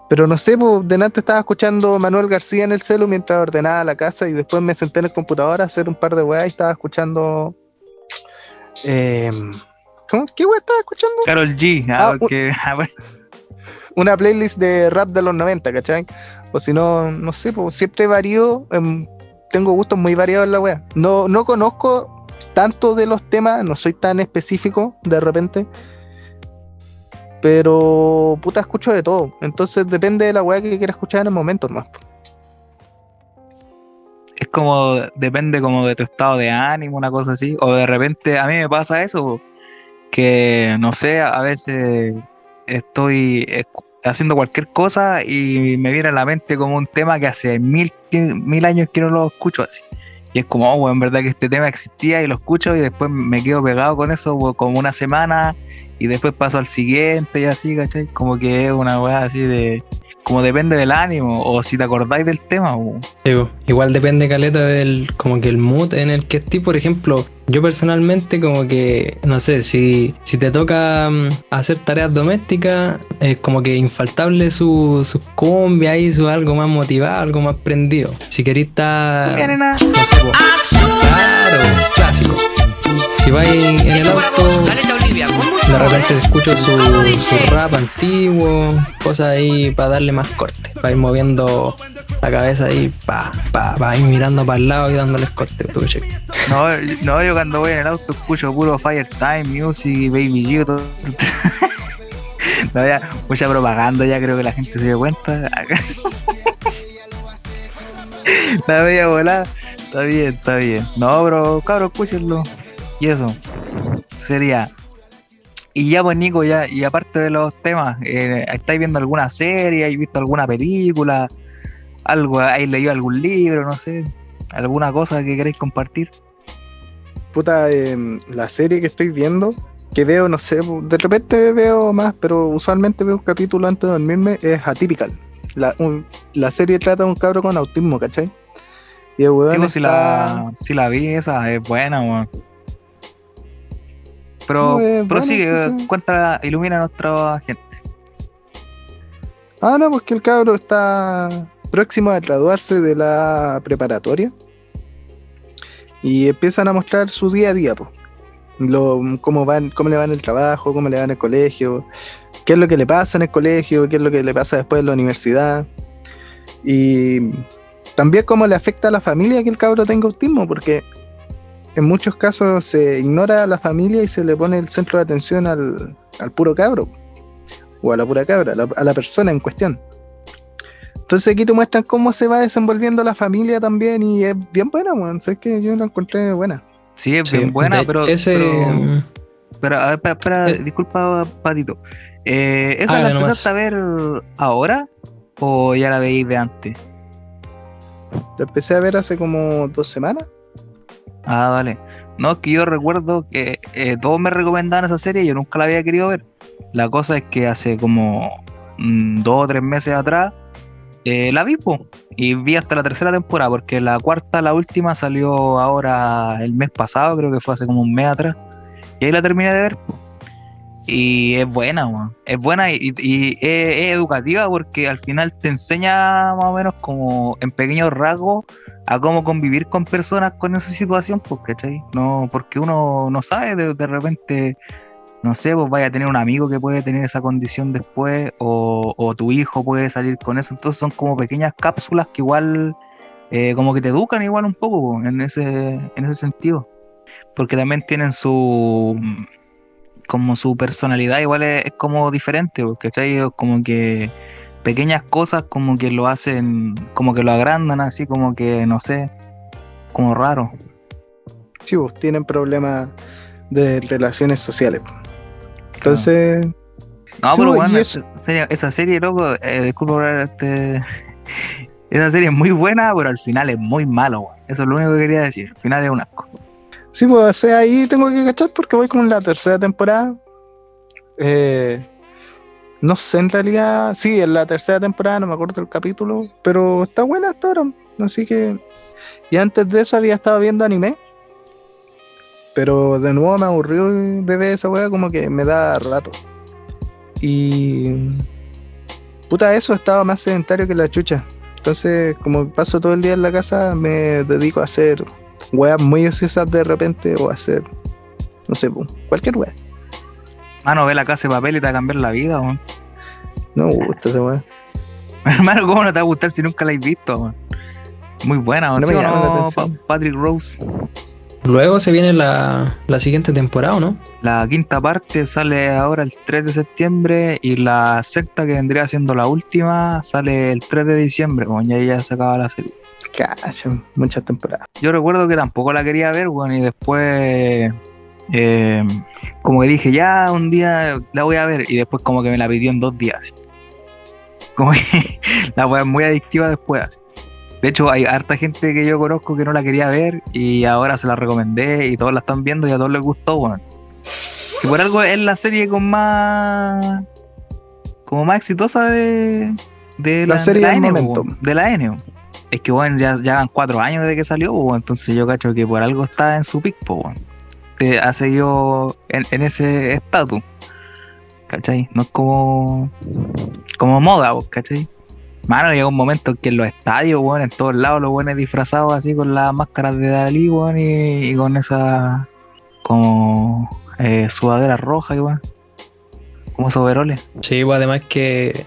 Pero no sé, pues, delante estaba escuchando Manuel García en el celu mientras ordenaba la casa y después me senté en el computador a hacer un par de weas y estaba escuchando. Eh, ¿cómo? ¿Qué wea estaba escuchando? Carol G. Ah, Ah, porque, ah, una playlist de rap de los 90, ¿cachai? O si no, no sé, pues siempre varío, em, tengo gustos muy variados en la wea. No, no conozco tanto de los temas, no soy tan específico de repente. Pero puta escucho de todo. Entonces depende de la wea que quiera escuchar en el momento más. es como, depende como de tu estado de ánimo, una cosa así. O de repente, a mí me pasa eso, que no sé, a veces estoy haciendo cualquier cosa y me viene a la mente como un tema que hace mil, mil años que no lo escucho así. Y es como, oh, weón, en verdad que este tema existía y lo escucho y después me quedo pegado con eso como una semana y después paso al siguiente y así, ¿cachai? Como que es una weá así de... Como depende del ánimo o si te acordáis del tema. Sí, igual depende caleta del como que el mood en el que estés, por ejemplo, yo personalmente como que no sé, si, si te toca mm, hacer tareas domésticas, es como que infaltable su, su cumbia y su algo más motivado, algo más prendido. Si querés estar no sé, claro, clásico. Si vais en el auto, de repente escucho su, su rap antiguo, cosas ahí para darle más corte, para ir moviendo la cabeza ahí, pa, pa, pa, ir mirando para el lado y dándoles corte. No, no, yo cuando voy en el auto escucho puro Firetime, Music, Baby G, todo. No, ya, mucha propaganda, ya creo que la gente se dio cuenta. La bella volada. Está bien, está bien. No, pero cabros, escúchenlo. Y eso. Sería. Y ya pues Nico, ya, y aparte de los temas, eh, ¿estáis viendo alguna serie? ¿Has visto alguna película? algo, ¿hay leído algún libro, no sé? ¿Alguna cosa que queréis compartir? Puta, em, la serie que estoy viendo, que veo, no sé, de repente veo más, pero usualmente veo un capítulo antes de dormirme, es Atypical. La, un- la serie trata de un cabro con autismo, ¿cachai? Y el weón Sí, pues, si, está- la, si la vi, esa es buena, weón. Pero Sí, es prosigue, buena, sí, sí. cuenta, ilumina a nuestra gente. Ah, no, pues que el cabro está próximo a graduarse de la preparatoria. Y empiezan a mostrar su día a día, pues. Lo, cómo, van, cómo le va en el trabajo, cómo le va en el colegio, qué es lo que le pasa en el colegio, qué es lo que le pasa después en la universidad. Y también cómo le afecta a la familia que el cabro tenga autismo, porque en muchos casos se ignora a la familia y se le pone el centro de atención al, al puro cabro o a la pura cabra, a la, a la persona en cuestión. Entonces aquí te muestran cómo se va desenvolviendo la familia también y es bien buena, weón. Sabes que yo la encontré buena. Sí, es Sí, bien buena, de- pero, ese, pero, mm, pero, a ver, espera, espera, Eh. disculpa, Patito. Eh, ¿Esa Hágale la empezaste a ver ahora o ya la veis de antes? La empecé a ver hace como dos semanas. Ah, vale. No, es que yo recuerdo que eh, todos me recomendaban esa serie y yo nunca la había querido ver. La cosa es que hace como mm, dos o tres meses atrás eh, la vi, po, y vi hasta la tercera temporada, porque la cuarta, la última, salió ahora el mes pasado, creo que fue hace como un mes atrás. Y ahí la terminé de ver. Y es buena. Es buena y, es, educativa porque al final te enseña más o menos como en pequeños rasgos a cómo convivir con personas con esa situación, ¿cachai? No, porque uno no sabe, de, repente, no sé, pues vaya a tener un amigo que puede tener esa condición después, o, o tu hijo puede salir con eso, entonces son como pequeñas cápsulas que igual, eh, como que te educan igual un poco po, en ese, en ese sentido, porque también tienen su, como su personalidad igual es, es como diferente, pues, ¿cachai? Como que pequeñas cosas como que lo hacen, como que lo agrandan así, como que, no sé, como raro. Sí, pues, tienen problemas de relaciones sociales. Entonces, No, pero y bueno, esa serie, esa serie, loco, eh, disculpa por este... Esa serie es muy buena, pero al final es muy malo. Eso es lo único que quería decir. Al final es un asco. Sí, pues sea, ahí tengo que cachar porque voy con la tercera temporada. Eh, no sé en realidad, sí, en la tercera temporada, no me acuerdo el capítulo, pero está buena hasta ahora. Así que, y antes de eso había estado viendo anime. Pero de nuevo me aburrió de ver esa weá, como que me da rato. Y. Puta, eso estaba más sedentario que la chucha. Entonces, como paso todo el día en la casa, me dedico a hacer weas muy ociosas de repente o a hacer, no sé, cualquier wea. Mano, ve la casa de papel y te va a cambiar la vida, weón. No me gusta esa wea. Hermano, ¿cómo no te va a gustar si nunca la has visto, weón? Muy buena, ¿o No ¿sí me o no. Pa- Patrick Rose? Luego se viene la, la siguiente temporada, ¿o ¿no? La quinta parte sale ahora el 3 de septiembre y la sexta, que vendría siendo la última, sale el 3 de diciembre, weón, y ahí ya se acaba la serie. Cacha, muchas temporadas. Yo recuerdo que tampoco la quería ver, weón, y después, eh, como que dije, ya un día la voy a ver, y después como que me la pidió en dos días. Como que la es muy adictiva después. así. De hecho, hay harta gente que yo conozco que no la quería ver y ahora se la recomendé y todos la están viendo y a todos les gustó. Y por algo es la serie con más. como más exitosa de. de La la, serie de la del N, momento. de la N. Es que, bueno, ya, ya van cuatro años desde que salió, weón, entonces yo cacho que por algo está en su pic, po, weón. Te ha seguido en, ese estatus. ¿Cachai? No es como. como moda, weón, ¿cachai? Mano, llega un momento en que en los estadios, weón, en todos lados, los buenos disfrazados así con las máscaras de Dalí, y, y con esa. como. eh, sudadera roja, igual. Como soberoles. Sí, pues además que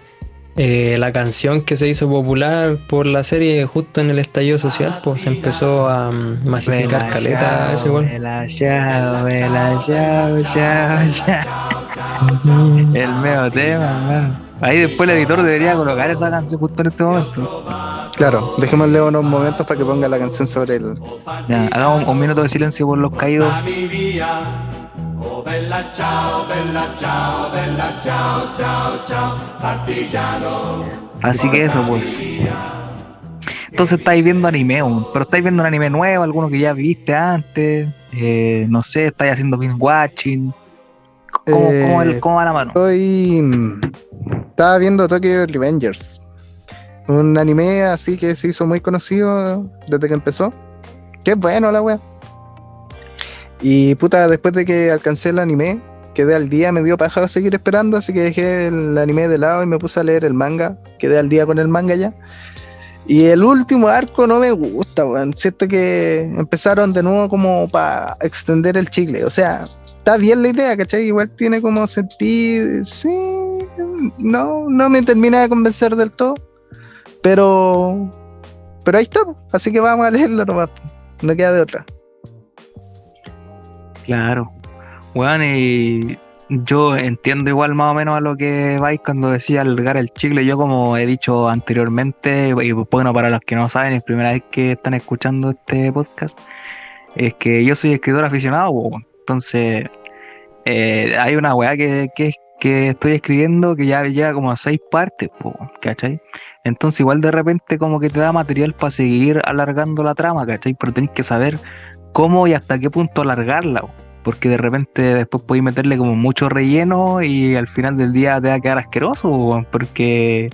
eh, la canción que se hizo popular por la serie justo en el estallido social, pues se empezó a mm, masificar caleta igual. El medio tema, hermano. Ahí después el editor debería colocar esa canción justo en este momento. Claro, dejémosle unos momentos para que ponga la canción sobre el. Ya, hagamos un, un minuto de silencio por los caídos. Oh bella ciao, bella ciao, bella ciao, ciao, ciao, partigiano. Así que eso, pues. Entonces estáis viendo anime, pero estáis viendo un anime nuevo, alguno que ya viste antes, eh, no sé, estáis haciendo binge watching. ¿Cómo, Eh, cómo el- cómo va la mano? Estoy. mm, Estaba viendo Tokyo Revengers. Un anime así que se hizo muy conocido desde que empezó. Qué bueno la wea. Y puta, después de que alcancé el anime, quedé al día, me dio paja seguir esperando, así que dejé el anime de lado y me puse a leer el manga. Quedé al día con el manga ya. Y el último arco no me gusta, weón. Siento que empezaron de nuevo como para extender el chicle. O sea, está bien la idea, ¿cachai? Igual tiene como sentido. Sí, no, no me termina de convencer del todo. Pero. Pero ahí está, así que vamos a leerlo nomás. No queda de otra. Claro. Weón, y yo entiendo igual más o menos a lo que vais cuando decía alargar el chicle. Yo como he dicho anteriormente, y bueno, para los que no saben, es primera vez que están escuchando este podcast, es que yo soy escritor aficionado, entonces eh, hay una weá que, que, que estoy escribiendo que ya llega como seis partes, ¿cachai? Entonces igual de repente como que te da material para seguir alargando la trama, ¿cachai? Pero tenés que saber cómo y hasta qué punto alargarla, po, porque de repente después podéis meterle como mucho relleno y al final del día te va a quedar asqueroso, po, porque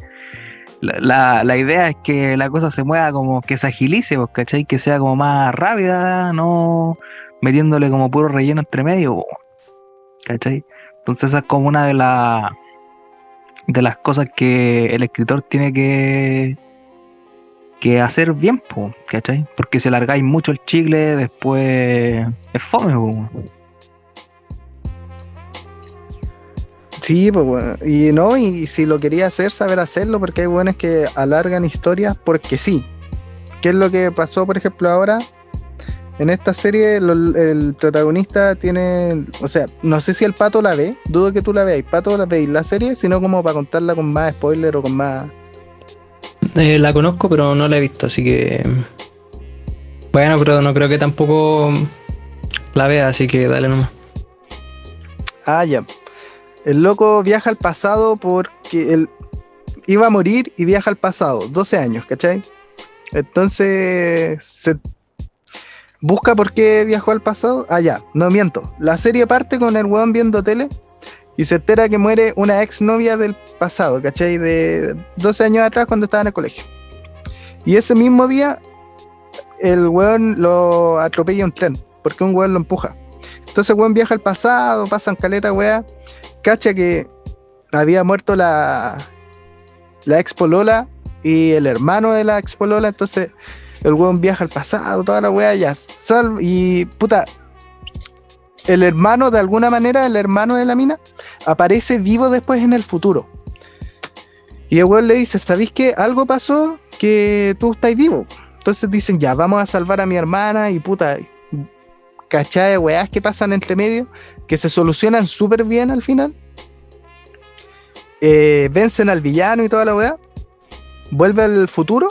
la, la- la idea es que la cosa se mueva como que se agilice, ¿cachai? Que sea como más rápida, no metiéndole como puro relleno entre medio, ¿cachai? Entonces esa es como una de las de las cosas que el escritor tiene que que hacer bien, po, ¿cachai? Porque si alargáis mucho el chicle, después es fome, po. Sí, pues. Y no, y si lo quería hacer, saber hacerlo, porque hay buenos que alargan historias porque sí. ¿Qué es lo que pasó, por ejemplo, ahora? En esta serie el protagonista tiene, o sea, no sé si el pato la ve, dudo que tú la veas, pato la veis la serie, sino como para contarla con más spoiler o con más... Eh, la conozco, pero no la he visto, así que. Bueno, pero no creo que tampoco la vea, así que dale nomás. Ah, ya. El loco viaja al pasado porque él iba a morir y viaja al pasado, 12 años, ¿cachai? Entonces se busca por qué viajó al pasado. Ah, ya, no miento. La serie parte con el weón viendo tele y se entera que muere una ex novia del pasado, ¿cachai? De 12 años atrás cuando estaba en el colegio. Y ese mismo día el weón lo atropella un tren porque un weón lo empuja. Entonces weón viaja al pasado, pasan caleta, weá. Cacha que había muerto la, la ex polola y el hermano de la ex polola. Entonces el weón viaja al pasado, toda la weá ya. Sal, y puta, el hermano, de alguna manera, el hermano de la mina, aparece vivo después en el futuro. Y el weón le dice, ¿sabéis que algo pasó que tú estás vivo? Entonces dicen, ya, vamos a salvar a mi hermana y puta, cachai de weás que pasan entre medio, que se solucionan súper bien al final. Eh, vencen al villano y toda la weá. Vuelve al futuro.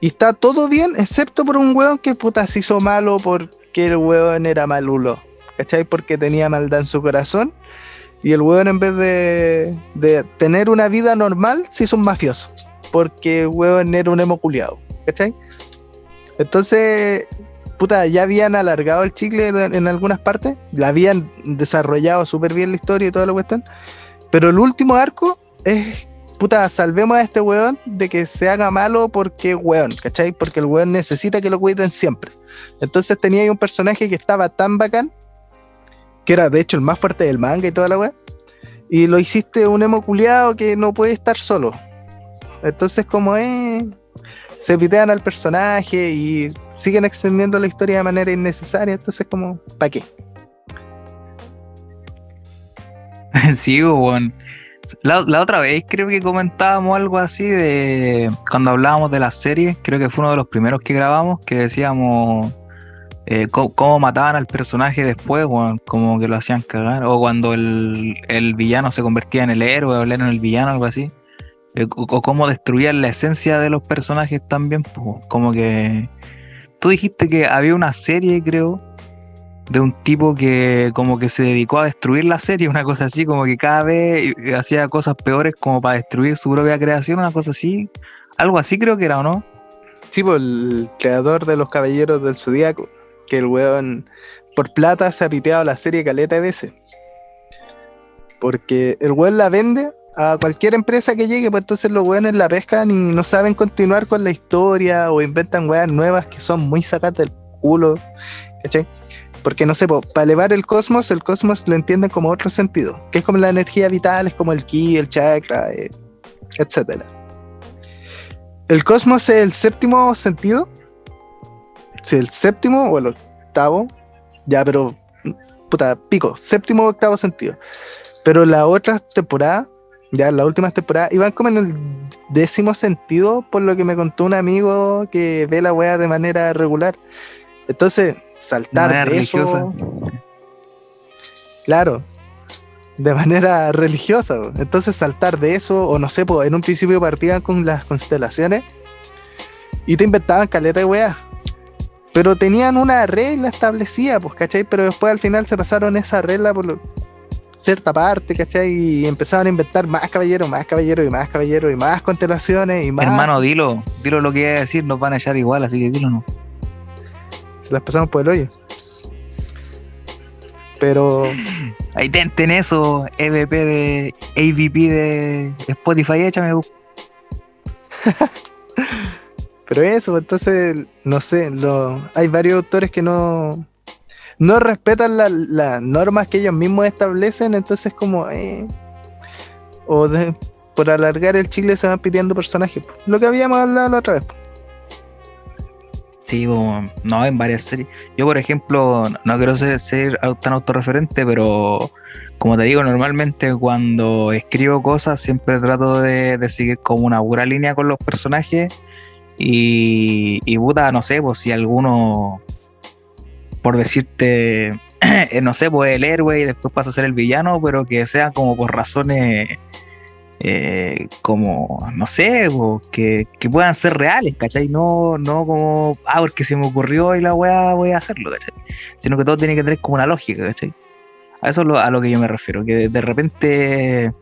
Y está todo bien, excepto por un weón que puta se hizo malo porque el weón era malulo. ¿Cachai? Porque tenía maldad en su corazón. Y el weón en vez de, de tener una vida normal, se hizo un mafioso. Porque el weón era un emo culiado. ¿Cachai? Entonces, puta, ya habían alargado el chicle en algunas partes, la habían desarrollado súper bien la historia y toda la cuestión, pero el último arco es, puta, salvemos a este weón de que se haga malo porque weón, ¿cachai? Porque el weón necesita que lo cuiden siempre. Entonces tenía un personaje que estaba tan bacán, que era de hecho el más fuerte del manga y toda la weá, y lo hiciste un emo culiado que no puede estar solo. Entonces como es se pitean al personaje y siguen extendiendo la historia de manera innecesaria, entonces como, ¿para qué? Sí, weón. La, la otra vez creo que comentábamos algo así de cuando hablábamos de las series, creo que fue uno de los primeros que grabamos, que decíamos eh, cómo, mataban al personaje después, weón, como que lo hacían cagar, o cuando el, el villano se convertía en el héroe o él era el villano, algo así, Eh, o, o cómo destruían la esencia de los personajes también, pues, como que tú dijiste que había una serie, creo, de un tipo que como que se dedicó a destruir la serie, una cosa así, como que cada vez eh, hacía cosas peores como para destruir su propia creación, una cosa así. Algo así creo que era, ¿o no? Sí, pues, el creador de los Caballeros del Zodíaco, que el weón por plata se ha piteado la serie caleta de veces. Porque el weón la vende a cualquier empresa que llegue, pues entonces los weones la pescan y no saben continuar con la historia o inventan weas nuevas que son muy sacadas del culo. ¿Cachai? Porque no sé, para elevar el cosmos, el cosmos lo entienden como otro sentido, que es como la energía vital, es como el ki, el chakra, eh, etcétera. El cosmos es el séptimo sentido. Sí, el séptimo o el octavo. Ya, pero. Puta, pico. Séptimo o octavo sentido. Pero la otra temporada, ya las últimas temporadas, iban como en el décimo sentido, por lo que me contó un amigo que ve la wea de manera regular. Entonces, saltar de eso. Claro, de manera religiosa. Entonces saltar de eso, o no sé, po, en un principio partían con las constelaciones y te inventaban caleta de weá. Pero tenían una regla establecida, pues, ¿cachai? Pero después al final se pasaron esa regla por cierta parte, ¿cachai? Y empezaban a inventar más caballeros, más caballeros y más caballeros y más constelaciones y más. Hermano, dilo, dilo lo que iba a decir, nos van a echar igual, así que dilo no. Se las pasamos por el hoyo. Pero Ahí ten, ten eso, EVP de AVP de Spotify, échame. Pero eso, entonces, no sé, hay varios autores que no, no respetan la- las normas que ellos mismos establecen, entonces como, eh, o por alargar el chile se van pidiendo personajes, po. lo que habíamos hablado la otra vez. po. Sí, no, en varias series. Yo, por ejemplo, no- quiero ser, ser tan autorreferente, pero como te digo, normalmente cuando escribo cosas siempre trato de, de seguir como una pura línea con los personajes. Y, y puta, no sé, pues si alguno, por decirte, eh, no sé, pues el héroe y después pasa a ser el villano, pero que sea como por razones eh, como, no sé, po, que, que puedan ser reales, ¿cachai? No, no como, ah, porque se me ocurrió y la weá voy a hacerlo, ¿cachai? Sino que todo tiene que tener como una lógica, ¿cachai? A eso es lo, a lo que yo me refiero, que de repente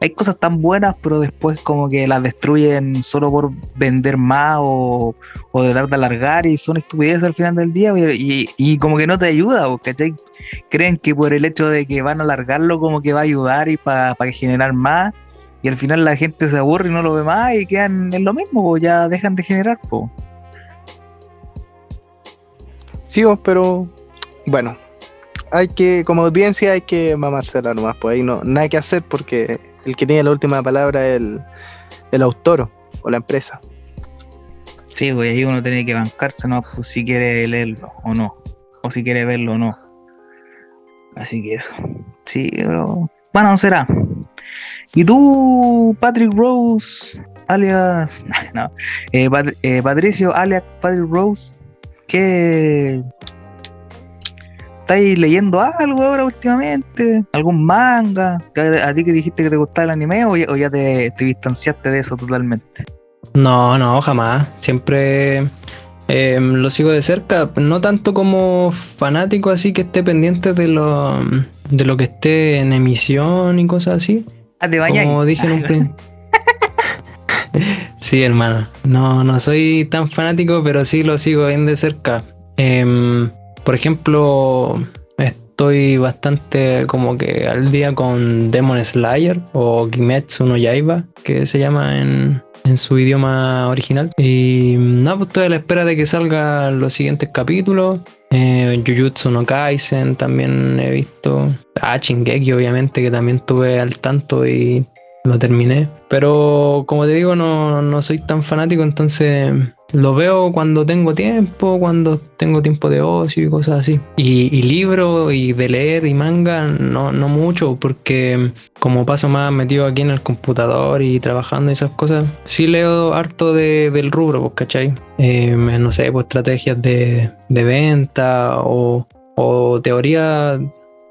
hay cosas tan buenas, pero después como que las destruyen solo por vender más o, o tratar de alargar y son estupideces al final del día y, como que no te ayuda, ¿cachai? Creen que por el hecho de que van a alargarlo como que va a ayudar y para generar más y al final la gente se aburre y no lo ve más y quedan en lo mismo, po, ya dejan de generar, po. Sí, pero bueno, hay que, como audiencia hay que mamársela nomás, pues ahí no, nada que hacer porque el que tiene la última palabra es el, el autor o la empresa. Sí, pues ahí uno tiene que bancarse, ¿no? Pues si quiere leerlo o no, o si quiere verlo o no. Así que eso. Sí, pero bueno, será. ¿Y tú, Patrick Rose, alias... No, eh, eh, Patricio, alias Patrick Rose, ¿qué... ¿Estáis leyendo algo ahora últimamente? ¿Algún manga? ¿A ti que dijiste que te gustaba el anime o ya, o ya te, te distanciaste de eso totalmente? No, no, jamás. Siempre eh, lo sigo de cerca, no tanto como fanático así que esté pendiente de lo, de lo que esté en emisión y cosas así. Ah, te bañáis. Como dije en un principio. sí, hermano. No, no soy tan fanático, pero sí lo sigo bien de cerca. Em, por ejemplo, estoy bastante como que al día con Demon Slayer o Kimetsu no Yaiba, que se llama en, en su idioma original. Y nada, pues estoy a la espera de que salgan los siguientes capítulos. Eh, Jujutsu no Kaisen también he visto. Ah, Shingeki obviamente que también estuve al tanto y lo terminé. Pero como te digo, no, no soy tan fanático, entonces lo veo cuando tengo tiempo, cuando tengo tiempo de ocio y cosas así. Y, y libro y de leer y manga, no, no mucho, porque como paso más metido aquí en el computador y trabajando y esas cosas, sí leo harto de- del rubro, pues, ¿cachai? Eh, no sé, pues estrategias de, de venta o, o teorías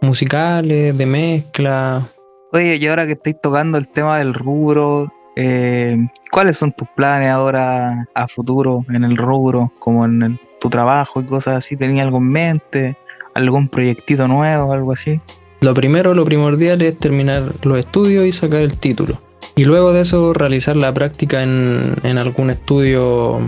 musicales, de mezcla. Oye, y ahora que estáis tocando el tema del rubro, eh, ¿cuáles son tus planes ahora a futuro en el rubro, como en tu trabajo y cosas así? ¿Tenías algo en mente? ¿Algún proyectito nuevo, algo así? Lo primero, lo primordial es terminar los estudios y sacar el título. Y luego de eso realizar la práctica en, en algún estudio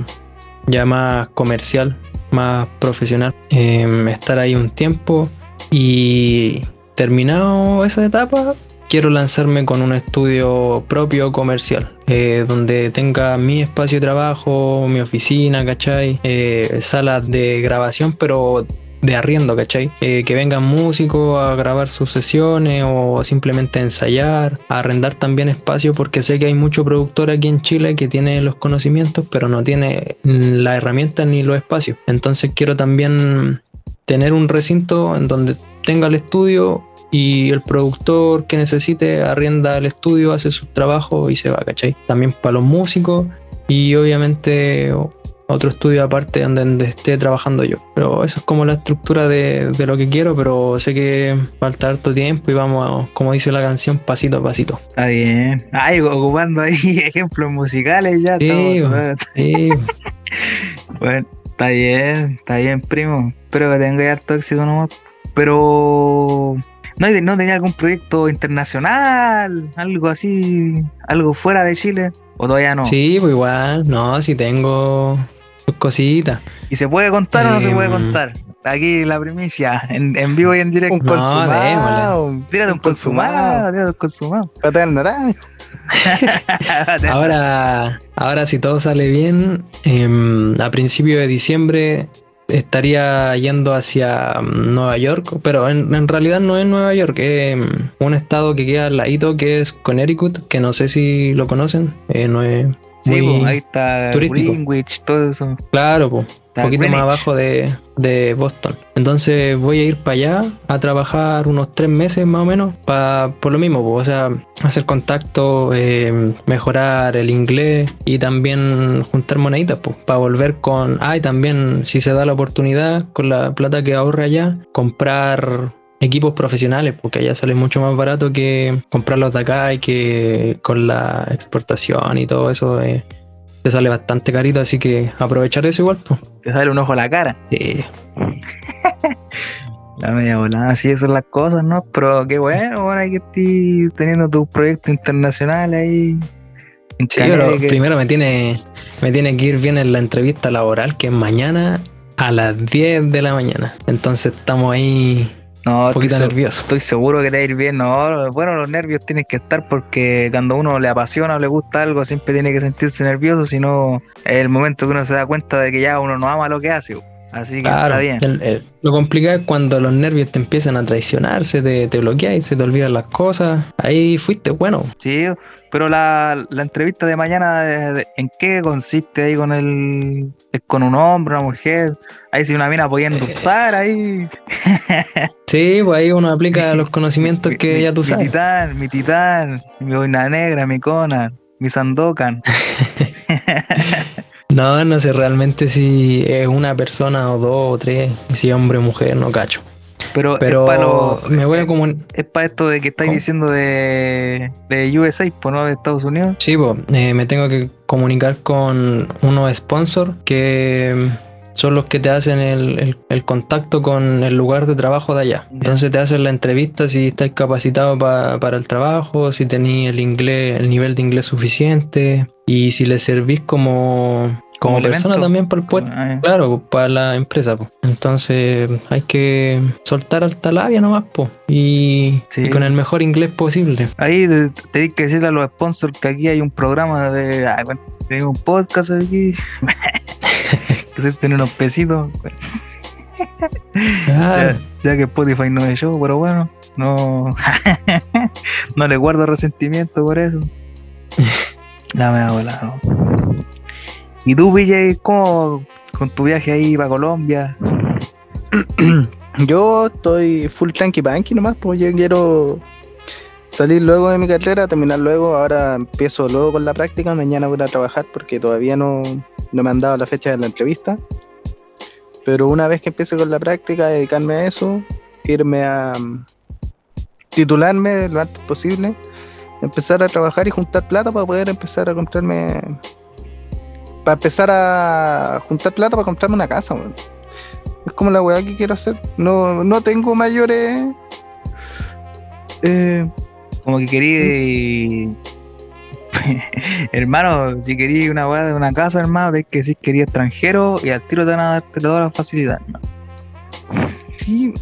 ya más comercial, más profesional. Em, estar ahí un tiempo y terminado esa etapa, quiero lanzarme con un estudio propio comercial, eh, donde tenga mi espacio de trabajo, mi oficina, ¿cachai? Eh, salas de grabación, pero de arriendo, ¿cachai? Eh, que vengan músicos a grabar sus sesiones o simplemente ensayar, arrendar también espacio, porque sé que hay mucho productor aquí en Chile que tiene los conocimientos, pero no tiene la herramienta ni los espacios. Entonces quiero también tener un recinto en donde tenga el estudio y el productor que necesite arrienda el estudio, hace su trabajo y se va, ¿cachai? También para los músicos y obviamente otro estudio aparte donde esté trabajando yo. Pero eso es como la estructura de, lo que quiero, pero sé que falta harto tiempo y vamos, como dice la canción, pasito a pasito. Está bien. Ay, ocupando ahí ejemplos musicales ya. Sí, sí. bueno, está bien, está bien, primo. Espero que tenga harto éxito nomás. Pero ¿No, ¿No tenía algún proyecto internacional? Algo así, algo fuera de Chile. ¿O todavía no? Sí, pues igual, no, sí tengo sus cositas. ¿Y se puede contar o no se puede contar? Aquí la primicia, en, en vivo y en directo. Un consumado. Tírate un, consumado, tírate un consumado. ahora, ahora si todo sale bien, eh, a principio de diciembre estaría yendo hacia mm, Nueva York, pero en, realidad no es Nueva York, es mm, un estado que queda al ladito que es Connecticut, que no sé si lo conocen, eh, no es Sí, ahí está Greenwich, todo eso. Claro, pues un poquito más abajo de, Boston. Entonces voy a ir para allá a trabajar unos tres meses más o menos, para por lo mismo, o sea, hacer contacto, eh, mejorar el inglés y también juntar moneditas, pues, para volver con, ah, y también si se da la oportunidad, con la plata que ahorre allá, comprar equipos profesionales, porque allá sale mucho más barato que comprarlos de acá y que con la exportación y todo eso eh, te sale bastante carito, así que aprovechar eso igual. Pues. Te sale un ojo a la cara. Sí. la media volada, así son las cosas, ¿no? Pero qué bueno, ahora que estés teniendo tu proyecto internacional ahí. En sí, pero primero me tiene, me tiene que ir bien en la entrevista laboral, que es mañana a las 10 de la mañana. Entonces estamos ahí no, un poquito nervioso. Estoy seguro que te va a ir bien. No, bueno, los nervios tienen que estar porque cuando uno le apasiona o le gusta algo, siempre tiene que sentirse nervioso, si no, es el momento que uno se da cuenta de que ya uno no ama lo que hace. Así que está bien. lo complicado es cuando los nervios te empiezan a traicionar, se te, te bloquea y se te olvidan las cosas. Ahí fuiste bueno. Sí, pero la, entrevista de mañana, ¿en qué consiste ahí con el. ¿Es con un hombre, una mujer? Ahí si una mina podía endulzar ahí. sí, pues ahí uno aplica los conocimientos que ya tú sabes. Mi titán, mi titán, mi boina negra, mi Conan, mi Sandokan. No, no sé realmente si es una persona o dos o tres, si hombre o mujer, no cacho. Pero, Pero para me voy a Es para esto de que estáis diciendo de, de USA, pues no de Estados Unidos. Sí, pues me tengo que comunicar con unos sponsors que son los que te hacen el, contacto con el lugar de trabajo de allá. Entonces te hacen la entrevista si estás capacitado para el trabajo, si tenéis el inglés, el nivel de inglés suficiente y si le servís como, como, persona también para el puesto, ah, claro, para la empresa. Entonces hay que soltar alta labia nomás, pues y, con el mejor inglés posible. Ahí tenéis que decirle a los sponsors que aquí hay un programa de... Ah, un podcast aquí. Entonces tener unos pesitos. Ya, que Spotify no es yo, pero bueno, no, no le guardo resentimiento por eso. La me ha volado. ¿Y tú, PJ, cómo con tu viaje ahí para Colombia? Yo estoy full tranqui banqui nomás, pues yo quiero salir luego de mi carrera, terminar luego. Ahora empiezo luego con la práctica. Mañana voy a trabajar porque todavía no, no me han dado la fecha de la entrevista. Pero una vez que empiece con la práctica, dedicarme a eso, irme a mm, titularme lo antes posible, empezar a trabajar y juntar plata para poder empezar a comprarme. Para empezar a juntar plata para comprarme una casa, Es como la weá que quiero hacer. No, no tengo mayores. Eh, como que quería hermano, si querías una weá de una casa, hermano, tenés que decir que querías extranjero y al tiro te van a darte toda la facilidad, hermano. Sí.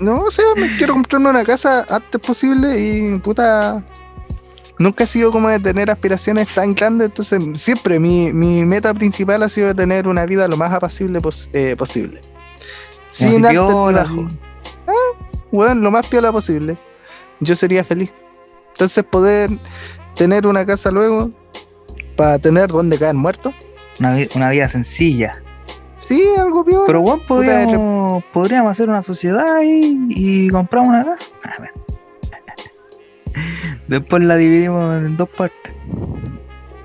No, o sea, me quiero comprarme una casa antes posible y puta. Nunca he sido como de tener aspiraciones tan grandes, entonces siempre mi, mi meta principal ha sido de tener una vida lo más apacible pos- eh, posible. Sin piola, relajo. Bueno, lo más piola posible. Yo sería feliz. Entonces poder tener una casa luego para tener donde caer muerto. Una, una vida sencilla. Sí, algo piola. Pero bueno, podríamos, podríamos hacer una sociedad y, y comprar una casa. A ver. Después la dividimos en dos partes.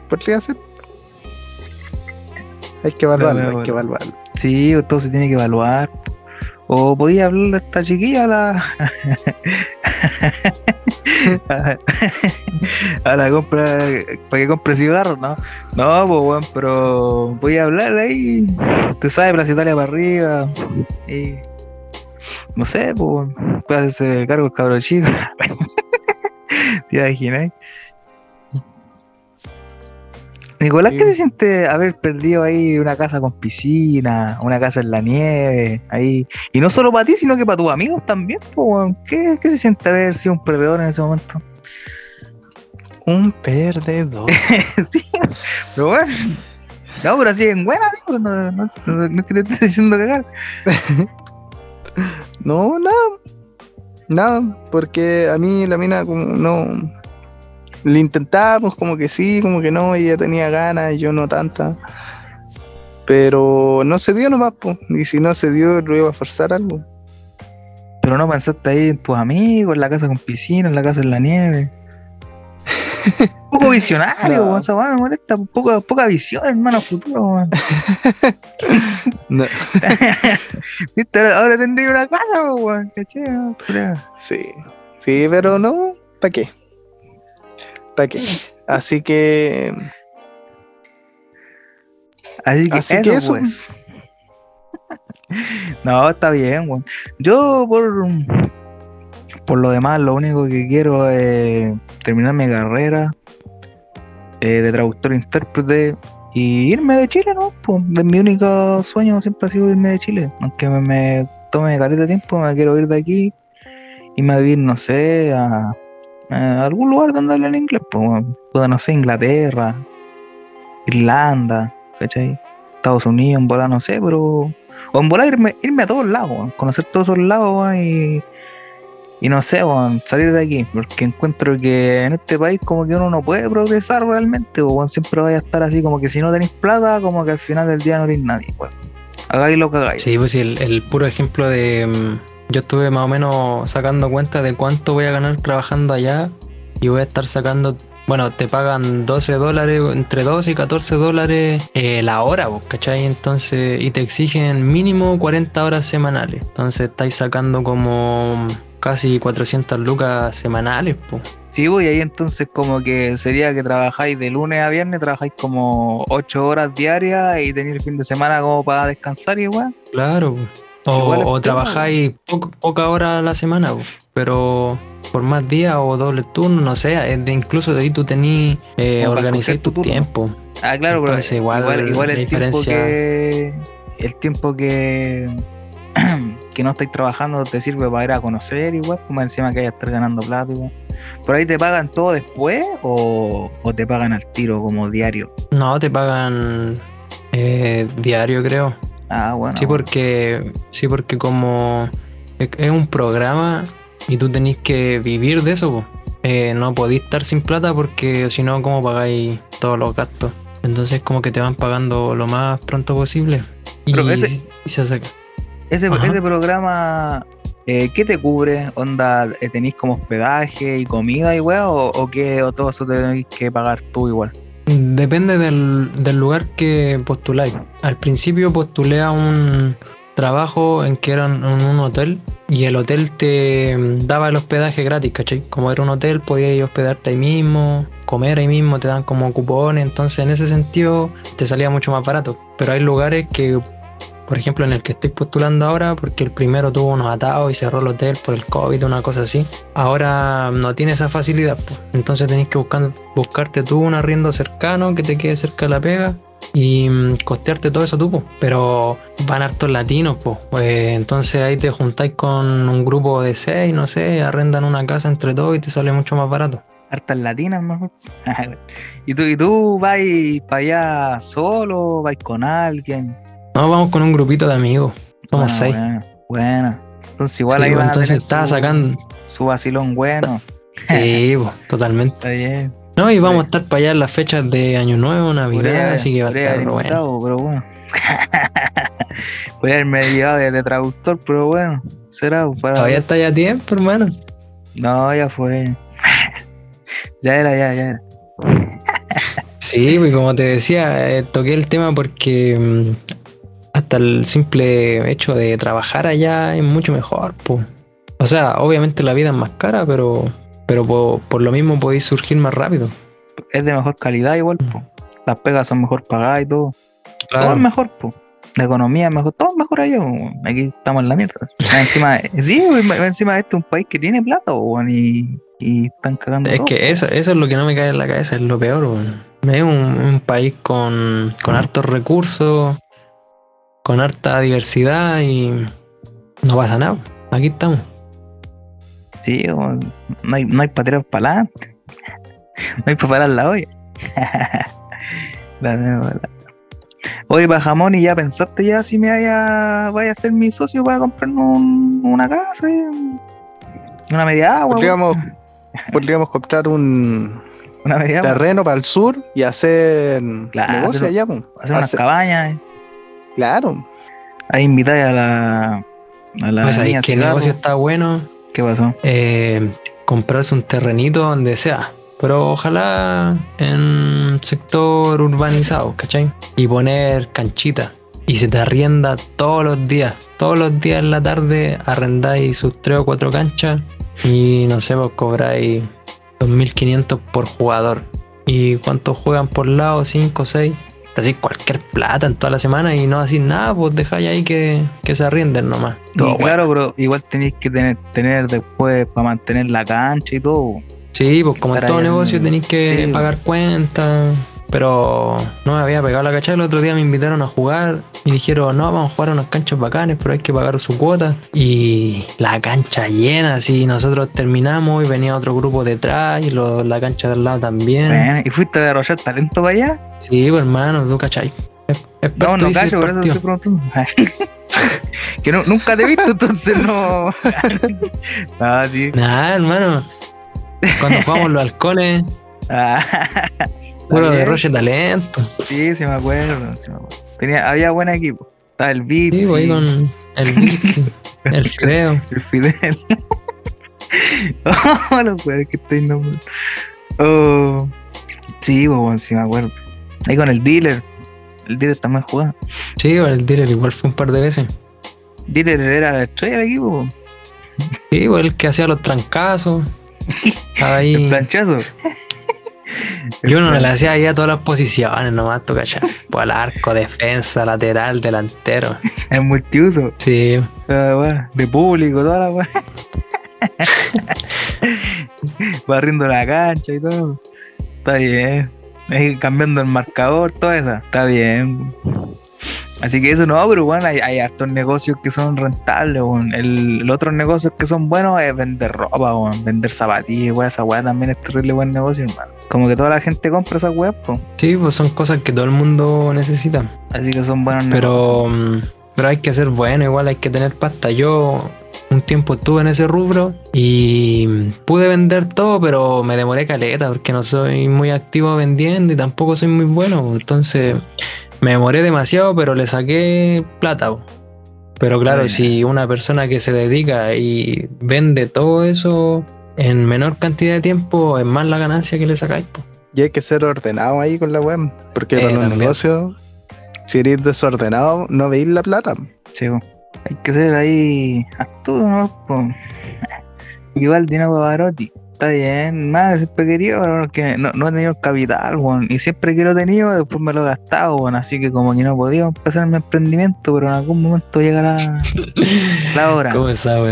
podría ser. Hay que evaluarlo, hay que evaluarlo. Sí, todo se tiene que evaluar. O podía hablarle a esta chiquilla a la. a la compra. para que compre cigarros, ¿no? No, pues bueno, pero voy a hablarle ahí. Usted sabe, Plaza Italia para arriba. Y. No sé, pues puede hacerse cargo el cabro chico. ¿Te imaginas? Nicolás, ¿qué Sí. se siente haber perdido ahí una casa con piscina, una casa en la nieve, ahí? Y no solo para ti, sino que para tus amigos también. ¿Qué, ¿Qué se siente haber sido un perdedor en ese momento? Un perdedor. sí, pero bueno. No, pero así en buena, no, no, no- no es que te esté diciendo cagar. No, nada. Nada, porque a mí la mina como no... Le intentábamos como que sí, como que no, ella tenía ganas y yo no tanta. Pero no se dio nomás, pues. Y si no se dio, lo iba a forzar algo. Pero no pensaste ahí en tus amigos, en la casa con piscina, en la casa en la nieve. Un poco visionario, No. esa weá me molesta. Poca, poca visión, hermano, futuro, weón. No, ¿Viste? Ahora, ahora tendría una casa, weón. sí, sí, pero no, ¿para qué? ¿Para qué? Así que Así que, Así eso, que eso. pues. no, está bien, weón. Yo, por, por lo demás, lo único que quiero es terminar mi carrera eh, de traductor e intérprete y irme de Chile, ¿no? Pues, mi único sueño siempre ha sido irme de Chile. Aunque me, me tome de tiempo, me quiero ir de aquí y me vivir, no sé, a, algún lugar donde hablen inglés, pues, no sé, Inglaterra, Irlanda, ¿cachai? Estados Unidos, en volar, no sé, pero. O en volar irme, irme a todos lados, conocer todos esos lados, y. Y no sé, weón, salir de aquí, porque encuentro que en este país como que uno no puede progresar realmente, weón, siempre vaya a estar así como que si no tenéis plata, como que al final del día no eres nadie, weón. Hagáis lo que hagáis. Sí, pues sí, el, el puro ejemplo de. mm, Yo estuve más o menos sacando cuenta de cuánto voy a ganar trabajando allá y voy a estar sacando. Bueno, te pagan 12 dólares, entre 12 y 14 dólares eh, la hora, vos, ¿cachai? Entonces, y te exigen mínimo 40 horas semanales. Entonces, estáis sacando como casi 400 lucas semanales, pues. Sí, pues, y ahí entonces como que sería que trabajáis de lunes a viernes, trabajáis como 8 horas diarias y tenéis el fin de semana como para descansar y weón. Claro. O, Igual o trabajáis poco- poca hora a la semana, pero por más días o doble turno, no sé, de incluso de ahí tú tenís eh, escoger tu tiempo. Ah, claro, pero igual, igual igual, la el tiempo diferencia- que el tiempo que que no estáis trabajando te sirve para ir a conocer igual, como encima que vaya a estar ganando plata igual. ¿Por ahí te pagan todo después o, o te pagan al tiro como diario? No, te pagan eh, diario, creo. Ah, bueno. Sí, porque sí, porque como es, un programa y tú tenés que vivir de eso, po. Eh, no podéis estar sin plata porque si no, ¿cómo pagáis todos los gastos? Entonces como que te van pagando lo más pronto posible. Y, Pero ese- y se hace- Ese, ese programa, eh, ¿qué te cubre? ¿Onda eh, tenéis como hospedaje y comida y weá? ¿O, o qué? ¿O todo eso tenéis que pagar tú igual? Depende del, del lugar que postuláis. Al principio postulé a un trabajo en que era en un hotel y el hotel te mm, daba el hospedaje gratis, ¿cachai? Como era un hotel, podías hospedarte ahí mismo, comer ahí mismo, te dan como cupones, entonces en ese sentido te salía mucho más barato. Pero hay lugares que por ejemplo, en el que estoy postulando ahora, porque el primero tuvo unos atados y cerró el hotel por el COVID, una cosa así. Ahora no tiene esa facilidad, pues. entonces tenés que buscar, buscarte tú un arriendo cercano que te quede cerca de la pega y mm, costearte todo eso tú, po. pero van hartos latinos, pues. entonces ahí te juntáis con un grupo de seis, no sé, arrendan una casa entre todos y te sale mucho más barato. Hartas latinas mejor. ¿Y tú, y tú vas para allá solo? ¿Vas con alguien? No, vamos con un grupito de amigos. Somos Ah, seis. Bueno, bueno. Entonces igual Sí, ahí pues, van a entonces tener estaba su, sacando. su vacilón bueno. Sí, pues, totalmente. Está bien. No, y vamos a estar para allá en las fechas de Año Nuevo, Navidad, Podría- así que va a estar bueno. invitado, pero bueno. Podría haberme llevado de, de traductor, pero bueno. Será pues, para Todavía está ya a tiempo, hermano. No, ya fue. ya era, ya, ya era. Sí, pues como te decía, eh, toqué el tema porque mm, hasta el simple hecho de trabajar allá es mucho mejor. O sea, obviamente la vida es más cara, pero, pero po- por, lo mismo podéis surgir más rápido. Es de mejor calidad igual, po. Las pegas son mejor pagadas y todo. Todo es mejor, po. La economía es mejor, todo es mejor allá. Aquí estamos en la mierda. Encima, sí, encima este es un país que tiene plata, y, y están cagando Es todo, que eso, eso es lo que no me cae en la cabeza, es lo peor. Es un, un país con, con hartos recursos, con harta diversidad y no pasa nada. Aquí estamos. Sí, no hay, no hay para tirar para adelante. No hay para parar la olla. la la- Oye, para jamón, ¿y ya pensaste ya si me vaya, vaya a ser mi socio para comprarnos un- una casa? y Una media agua. Podríamos, podríamos comprar un Una media agua. terreno para el sur y hacer Claro, negocio hacer- allá. Hacer unas Hacer- cabañas. eh. Claro. Ahí invitar a la. A la Pues niña que el negocio está bueno. ¿Qué pasó? eh, comprarse un terrenito donde sea. Pero ojalá en sector urbanizado, ¿cachai? Y poner canchita. Y se te arrienda todos los días. Todos los días en la tarde arrendáis sus tres o cuatro canchas. Y no sé, vos cobráis 2.500 por jugador. ¿Y cuántos juegan por lado? ¿5 o 6? Así cualquier plata en toda la semana y no hacís nada, pues dejáis ahí que, que se arrienden nomás. Y Todo bueno. claro, pero igual tenéis que tener, tener después para mantener la cancha y todo. Sí, pues como en todo negocio tenéis que sí. pagar cuentas. Pero no me había pegado la cachada. El otro día me invitaron a jugar y dijeron, no, vamos a jugar a unas canchas bacanes, pero hay que pagar su cuota. Y la cancha llena, así nosotros terminamos y venía otro grupo detrás y lo- la cancha del lado también. Bueno, ¿Y fuiste a desarrollar talento para allá? Sí, pues hermano, tú cachai. No, experto no dice cacho, por eso estoy preguntando. que no- nunca te he visto, entonces no. ah, sí. Nah, hermano. Cuando jugamos los halcones, Ah, puro de talento. sí, sí me acuerdo. sí me acuerdo. Tenía, había buen equipo. Estaba el Beat, Sí, ahí con el Bizzi, el Fideo. el Fidel. oh, los weones que estoy nombrando. Oh, sí, bueno, sí me acuerdo. Ahí con el dealer. El dealer también jugaba. Sí, pues, el dealer igual fue un par de veces. Dealer era la estrella del equipo. po. Sí, el que hacía los trancazos. Estaba El ahí. planchazo. Yo no le hacía ahí a todas las posiciones nomás, tú cachas. Pues al arco, defensa, lateral, delantero. Es multiuso. Sí, Toda de público, toda la weá. Barriendo la cancha y todo. Está bien. Cambiando el marcador, todo eso. Está bien. Así que eso no, pero bueno, hay, hay hartos negocios que son rentables, weón. El, el otro negocio que son buenos es vender ropa, weón. Vender zapatillas, weón. Esa weá también es terrible buen negocio, hermano. Como que toda la gente compra esas weas, pues. sí, pues son cosas que todo el mundo necesita. Así que son buenos negocios. Pero, mm, pero hay que ser bueno, igual hay que tener pasta. Yo un tiempo estuve en ese rubro y mm, pude vender todo, pero me demoré caleta porque no soy muy activo vendiendo y tampoco soy muy bueno. Entonces me demoré demasiado, pero le saqué plata. Pero claro, si una persona que se dedica y vende todo eso en menor cantidad de tiempo, es más la ganancia que le sacáis. po. Y hay que ser ordenado ahí con la web. Porque Eh, para los negocios, si eres desordenado, no veis la plata. Sí, hay que ser ahí astuto, ¿no? Igual Dino Pavarotti. Está bien, nada, siempre he querido, pero que no, no he tenido el capital, weón. Y siempre que lo he tenido, después me lo he gastado, weón. Así que como que no he podido empezar mi emprendimiento, pero en algún momento llegará la hora. ¿Cómo esa?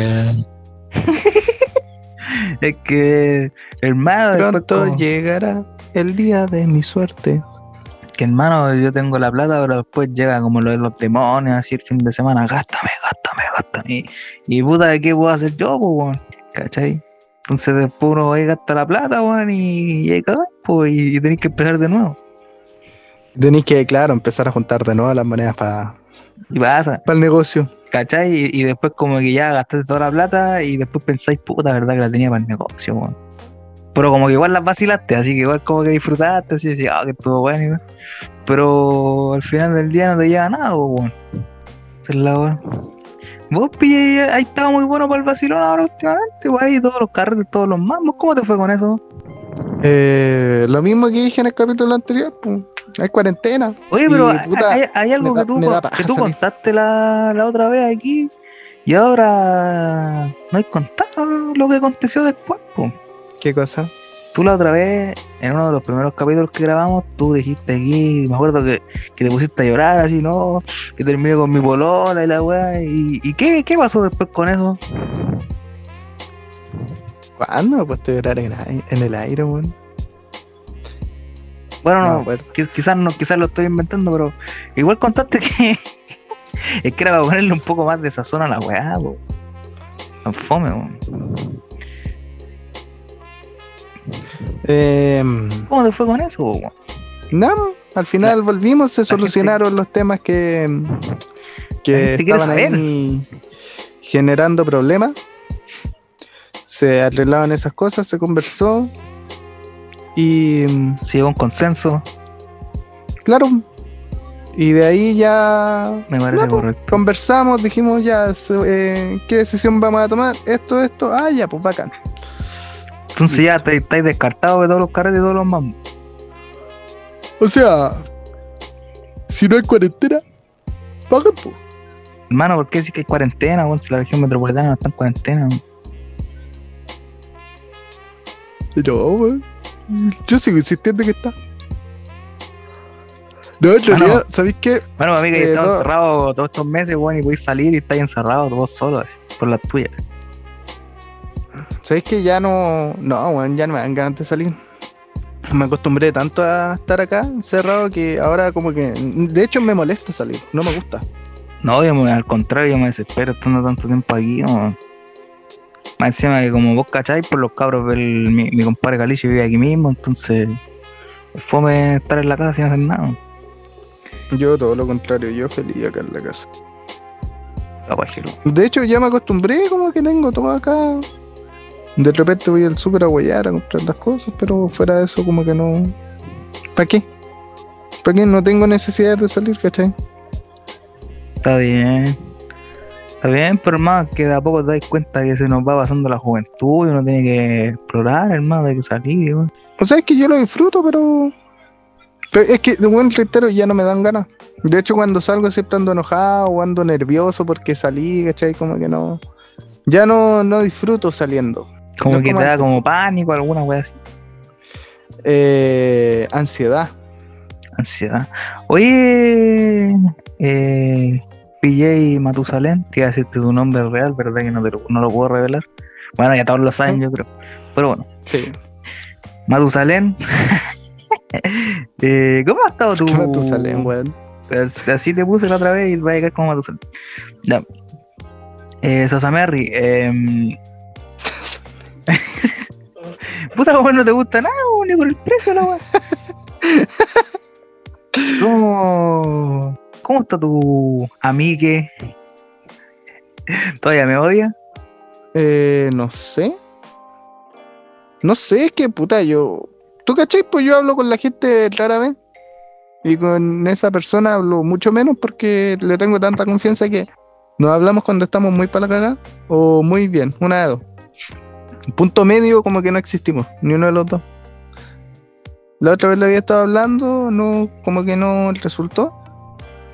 Es que, hermano, Pronto como- llegará el día de mi suerte. que hermano, yo tengo la plata, pero después llega como lo de los demonios, así el fin de semana, gástame, gástame, gástame. Y, y puta, ¿qué puedo hacer yo, pues, weón? ¿Cachai? Entonces después uno va y gasta la plata, weón, y, y cagás, pues, y, tenés que empezar de nuevo. Tenéis que, claro, empezar a juntar de nuevo las monedas para pasa, el negocio. ¿cachai? Y, y después como que ya gastaste toda la plata y después pensáis, puta, verdad que la tenía para el negocio, weón. Pero como que igual las vacilaste, así que igual como que disfrutaste, así, así, ah, que estuvo bueno, y weón. Pero al final del día no te lleva nada, weón. Esa es la weón. Vos, pille, ahí estaba muy bueno para el vacilón ahora últimamente, weón, y todos los carretes, todos los mambos, ¿cómo te fue con eso? Eh, lo mismo que dije en el capítulo anterior, pues. Hay cuarentena. Oye, pero Y, hay, puta, hay- hay algo que tú, da que tú contaste la, la otra vez aquí y ahora no hay contado lo que aconteció después, po. ¿Qué cosa? Tú la otra vez, en uno de los primeros capítulos que grabamos, tú dijiste aquí, me acuerdo que, que te pusiste a llorar así, ¿no? Que terminé con mi polola y la weá. ¿Y, y qué, qué pasó después con eso? ¿Cuándo me puesto a llorar en, el aire, weón? Bueno, No no, quizás no, quizás lo estoy inventando, pero igual contaste que es que era para ponerle un poco más de sazón a la weá. Tan fome, weón. Eh, ¿Cómo te fue con eso, weón? nada, al final volvimos, se gente- solucionaron los temas que, que estaban ahí generando problemas. Se arreglaban esas cosas, se conversó. Y Se llegó a un consenso, claro, y de ahí ya me parece correcto. conversamos, dijimos ya, eh, ¿qué decisión vamos a tomar? Esto, esto, ah, ya, pues bacán. Entonces ya estáis estáis descartados de todos los carretes y todos los mambos. O sea, si no hay cuarentena, bacán, pues. Hermano, ¿por qué decir que hay cuarentena, weón? Si la región metropolitana no está en cuarentena, weón. No, weón. Yo sigo insistiendo que está. No, en realidad, ¿sabéis qué? Bueno, amiga, que Eh, estamos no. encerrados todos estos meses, weón, y podéis salir y estáis encerrados vos solos, así, por las tuyas. ¿Sabéis que ya no. No, weón, ya no me dan ganas de salir. Me acostumbré tanto a estar acá encerrado que ahora como que. De hecho me molesta salir, no me gusta. No, yo me- al contrario, yo me desespero estando tanto tiempo aquí, weón. Más encima que como vos cacháis, por los cabros, mi, mi compadre Calicio vive aquí mismo, entonces es fome estar en la casa sin hacer nada. Yo todo lo contrario, yo feliz acá en la casa. De hecho ya me acostumbré como que tengo todo acá. De repente voy al súper a huellar a comprar las cosas, pero fuera de eso como que no. ¿Para qué? ¿Para qué? No tengo necesidad de salir, ¿cachai? Está bien. Está bien, pero hermano, que de a poco te das cuenta que se nos va pasando la juventud y uno tiene que explorar, hermano, hay que salir. O sea, es que yo lo disfruto, pero. pero es que, de buen reitero, ya no me dan ganas. De hecho, cuando salgo siempre ando enojado o ando nervioso porque salí, ¿cachai? Como que no. Ya no, no disfruto saliendo. Como No que como te da antes. como pánico, alguna wea así. Eh, ansiedad. Ansiedad. Oye, eh, PJ Matusalén, te iba a decirte tu nombre real, ¿verdad? Que no, te lo, no lo puedo revelar. Bueno, ya todos lo saben, yo creo. Pero bueno, Sí. Matusalén. eh, ¿Cómo ha estado tu. ¿Qué Matusalén, weón? As- Así te puse la otra vez y va a llegar como Matusalén. Ya. Eh, Sasamerri, eh, puta, weón, no te gusta nada, weón, ni por el precio, la weón. ¿Cómo, ¿Cómo está tu amigue? ¿Todavía me odia? Eh, no sé. No sé, es que puta, yo. ¿Tú cachai? Pues yo hablo con la gente rara vez. Y con esa persona hablo mucho menos porque le tengo tanta confianza que nos hablamos cuando estamos muy para la cagada o muy bien, una de dos. Punto medio, como que no existimos, ni uno de los dos. La otra vez le había estado hablando, no, como que no resultó.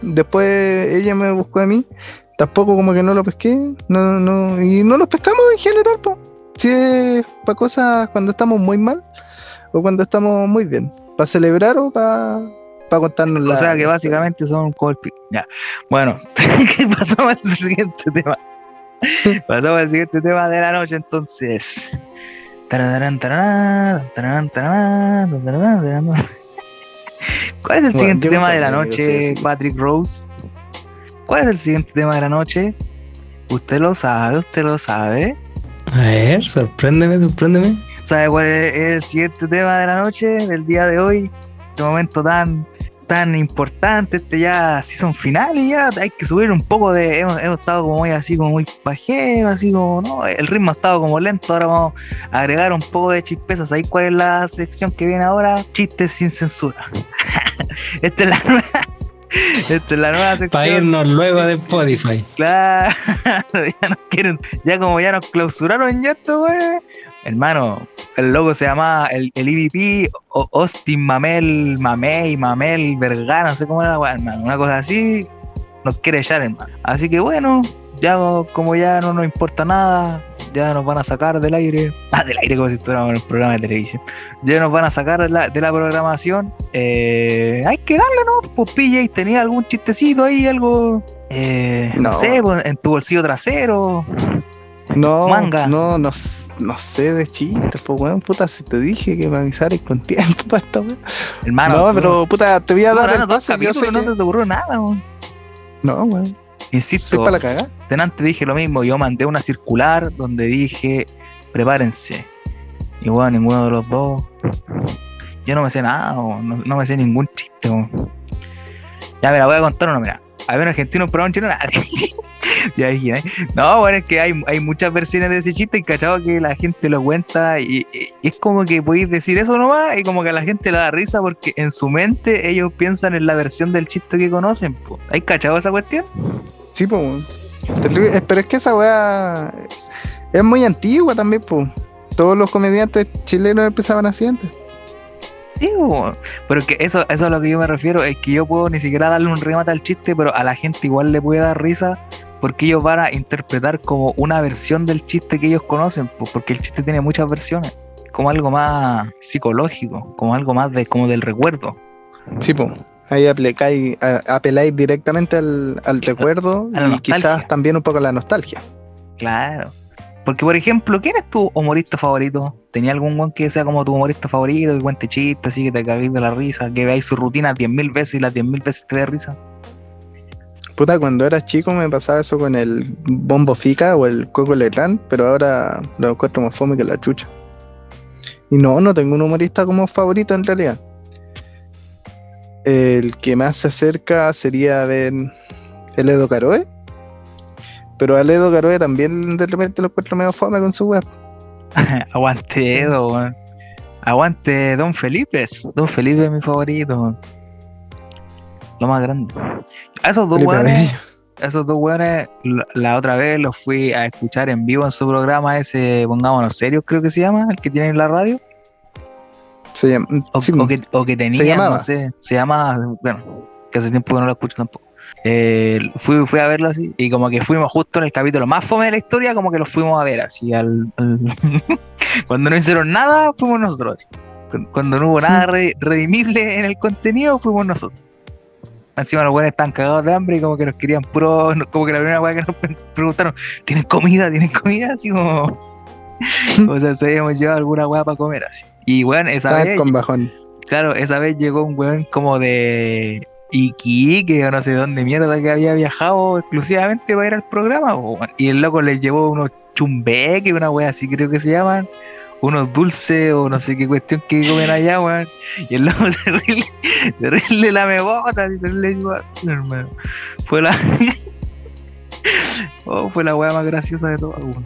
Después ella me buscó a mí, tampoco como que no lo pesqué, no, no, y no los pescamos en general, po. si es para cosas cuando estamos muy mal o cuando estamos muy bien. ¿Para celebrar o para contarnos la O sea que básicamente son pico. Ya. Bueno, ¿qué pasamos al siguiente tema? pasamos al siguiente tema de la noche entonces. ¿Cuál es el siguiente tema de la noche. Patrick Rose? ¿Cuál es el siguiente tema de la noche? Usted lo sabe, usted lo sabe. A ver, sorpréndeme, sorpréndeme. ¿Sabe cuál es el siguiente tema de la noche, del día de hoy? Este momento tan, tan importante, este ya season final y ya hay que subir un poco de. Hemos, hemos estado como muy así, como muy pajero, así como, ¿no? El ritmo ha estado como lento, ahora vamos a agregar un poco de chispezas. ¿Sabéis cuál es la sección que viene ahora? Chistes sin censura. Esta es la nueva. Esta es la nueva sección. Para irnos luego de Spotify. Claro, ya nos quieren, ya como ya nos clausuraron ya esto, güey. Hermano, el logo se llamaba el, el EVP O- Austin Mamel, Mamey, Mamel, Vergara, no sé cómo era, hermano. Una cosa así, nos quiere echar, hermano. Así que bueno, ya como ya no nos importa nada, ya nos van a sacar del aire. Ah, del aire como si estuviéramos en un programa de televisión. Ya nos van a sacar de la, de la programación. Eh, hay que darle, ¿no? Pues PJ, ¿tenía algún chistecito ahí, algo? Eh, no. No. sé, pues, en tu bolsillo trasero. No, Manga. no, no, no sé de chistes, pues weón, puta, si te dije que me avisaras con tiempo para esta weón. Hermano, No, pero puta, te voy a dar el pase, yo sé no te ocurrió nada, weón. No, weón, Insisto, para la antes dije lo mismo, yo mandé una circular donde dije, prepárense. Y bueno, ninguno de los dos. Yo no me sé nada, weón, no, no me sé ningún chiste. weón. Ya me la voy a contar uno, mira. Había un argentino, pero un chino, nada. No, bueno, es que hay, hay muchas versiones de ese chiste y cachado que la gente lo cuenta y, es como que podéis decir eso nomás y como que a la gente le da risa porque en su mente ellos piensan en la versión del chiste que conocen. po. ¿Hay cachado esa cuestión? Sí, pues Pero es que esa weá es muy antigua también, pues. Todos los comediantes chilenos empezaban así antes. Sí, po. pero que eso, eso es a lo que yo me refiero, es que yo puedo ni siquiera darle un remate al chiste, pero a la gente igual le puede dar risa porque ellos van a interpretar como una versión del chiste que ellos conocen, po, porque el chiste tiene muchas versiones, como algo más psicológico, como algo más de como del recuerdo. Sí, pues. Ahí aplicáis, apeláis directamente al, al recuerdo y nostalgia. quizás también un poco a la nostalgia. Claro. Porque, por ejemplo, ¿quién es tu humorista favorito? ¿Tenía algún one que sea como tu humorista favorito, que cuente chistes, así que te caguéis de la risa, que veáis su rutina 10.000 veces y las 10.000 veces te dé risa? Puta, cuando era chico me pasaba eso con el Bombo Fica o el Coco Legrand, pero ahora lo encuentro más fome que la chucha. Y no, no tengo un humorista como favorito en realidad. El que más se acerca sería ver el Edo Caroe. Pero al Edo Caroe también de repente lo encuentro medio fome con su web. Aguante Edo. Aguante Don Felipe. Don Felipe es mi favorito. weón. Lo más grande. A esos dos weones, esos dos weones, la, la otra vez los fui a escuchar en vivo en su programa ese, pongámonos serios, creo que se llama, el que tiene en la radio. Se llama, O, sí, o que, o que tenía, llamaba. no sé, se llama, bueno, que hace tiempo que no lo escucho tampoco. Eh, fui, fui a verlo así y como que fuimos justo en el capítulo más fome de la historia, como que los fuimos a ver así al, al- cuando no hicieron nada, fuimos nosotros. Cuando no hubo nada re- redimible en el contenido, fuimos nosotros. Encima los buenos estaban cagados de hambre y como que nos querían puro, como que la primera weá que nos pre- preguntaron, ¿tienen comida? ¿Tienen comida? Así como, o sea, se habíamos llevado alguna weá para comer así. Y bueno, esa vez con bajón. Claro, esa vez llegó un weón como de Iquique o no sé dónde mierda que había viajado exclusivamente para ir al programa. weón. Y el loco le llevó unos chumbeques, una wea así creo que se llaman, unos dulces o no sé qué cuestión que comen allá, weón. Y el loco terrible, terrible la megota, así, terrible igual, hermano. Fue la. oh, fue la wea más graciosa de todas, weón.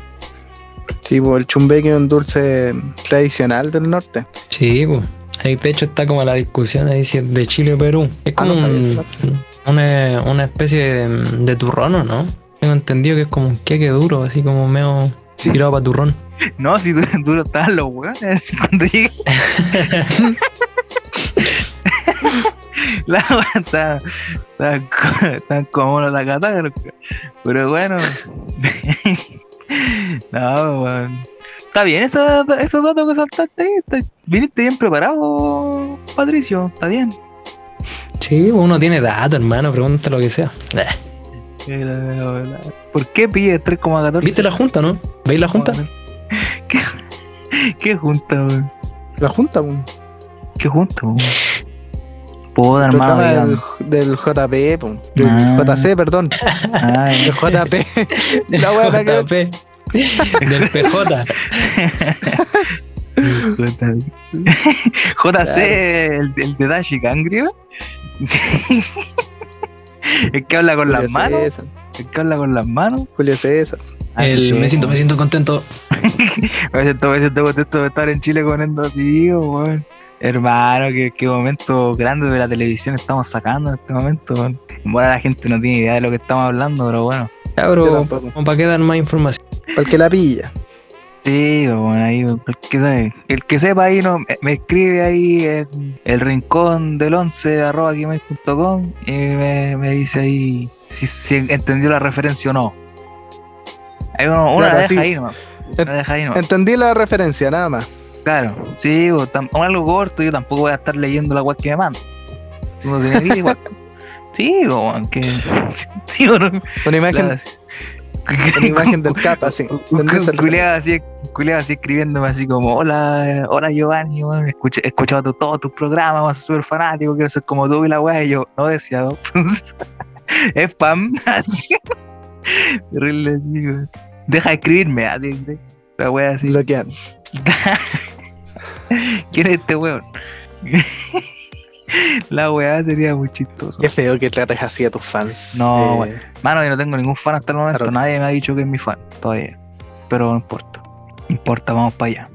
Sí, pues el chumbeque es un dulce tradicional del norte. Sí, pues. Ahí de hecho está como la discusión ahí si es de Chile o Perú. Es Ah, como no sabía un- esa una, una especie de, de turrón, ¿o no? Tengo entendido que es como un queque duro, así como medio Sí. tirado para turrón. No, si duro, duro estaban los weones cuando llegué. La wea está, co- está como la catáloga. Pero bueno. no, weón. Está bien, eso- esos datos que saltaste ahí. viniste bien preparado, Patricio. Está bien. Sí, uno tiene datos, hermano, pregunta lo que sea. ¿Por qué pide 3,14? ¿Viste la junta, no? ¿Veis la junta? ¿Qué, qué junta, weón? La junta, weón. ¿Qué junta, weón? Puta, El hermano. programa digan. del, del JP, po. Del Ah. JC, perdón. Ay, El JP. la ver. JP. Del PJ. JC, el, el de Dashi Kangrio. el que habla con las manos. César. El que habla con las manos. Julio César. Ah, El, sí, sí. me siento, me siento contento. Me siento, me siento contento de estar en Chile poniendo así, weón. Hermano, qué, qué momento grande de la televisión estamos sacando en este momento, weón. Bueno, la gente no tiene idea de lo que estamos hablando, pero bueno. Ya, bro, para que dar más información. Para el que la pilla. Sí, bueno, ahí, el que, sepa ahí no, me, me escribe ahí en el rincón del 11 arroba gmail.com y me, me dice ahí si, si entendió la referencia o no. Ahí uno, Claro, la deja sí. ahí nomás. Deja ahí nomás. Entendí la referencia, nada más. Claro, sí, pues, tam- o algo corto, yo tampoco voy a estar leyendo la web que me manda. Uno tiene que ir igual. Sí, weón, que. Sí, o no. Una imagen, una imagen del capa, así. Un ¿Entendí esa un culiao así, un culiao así escribiéndome así como, hola, hola Giovanni, escuché, he escuchado todos tus programas, soy súper fanático, quiero ser como tú y la weá, y yo, no deseado. es spam, así. Terrible así, weón. Deja de escribirme, así, la weá así. Bloquean. ¿Quién es este weón? la weá sería muy chistoso. Qué feo que trates así a tus fans. No, Eh. Mano, yo no tengo ningún fan hasta el momento. Claro. Nadie me ha dicho que es mi fan todavía. Pero no importa. No importa, vamos para allá.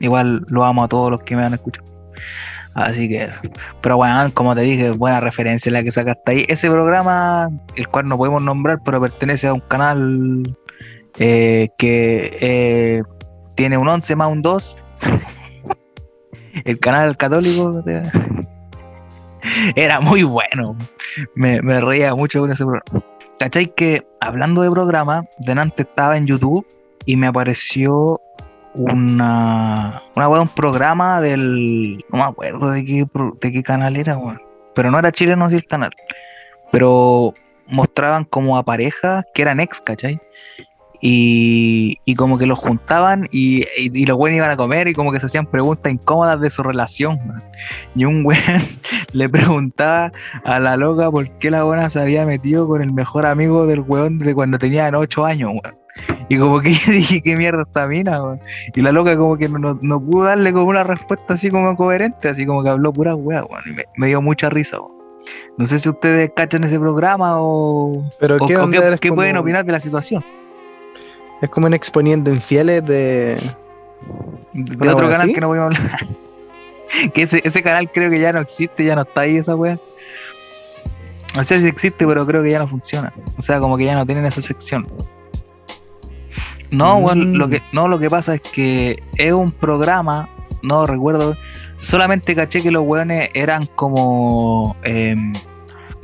Igual lo amo a todos los que me han escuchado. Así que eso. Pero bueno, como te dije, buena referencia la que sacaste ahí. Ese programa, el cual no podemos nombrar, pero pertenece a un canal eh, que eh, tiene un 11 más un 2. el canal católico. de- Era muy bueno me, me reía mucho con ese programa. ¿Cachai? Que hablando de programa, delante estaba en YouTube y me apareció una, un programa del. No me acuerdo de qué, de qué canal era. Pero no era chileno, sí el canal. Pero mostraban como a parejas que eran ex, ¿cachai? Y, y como que los juntaban y, y, y los buenos iban a comer y como que se hacían preguntas incómodas de su relación. Y un weón le preguntaba a la loca por qué la buena se había metido con el mejor amigo del weón de cuando tenían 8 años, weón. Y como que yo dije, ¿qué mierda esta mina, weón? Y la loca como que no, no, pudo darle como una respuesta así como coherente, así como que habló pura weá. Y me, me dio mucha risa. No sé si ustedes cachan ese programa o, Pero o- qué o qué, eres qué como- pueden opinar de la situación. Es como un exponiendo infieles de. De ¿Una otro canal así? que no voy a hablar. que ese, ese canal creo que ya no existe, ya no está ahí esa weá. No sé si existe, pero creo que ya no funciona. O sea, como que ya no tienen esa sección. No, weón, Mm. lo que, no, lo que pasa es que es un programa, no recuerdo, solamente caché que los weones eran como, em,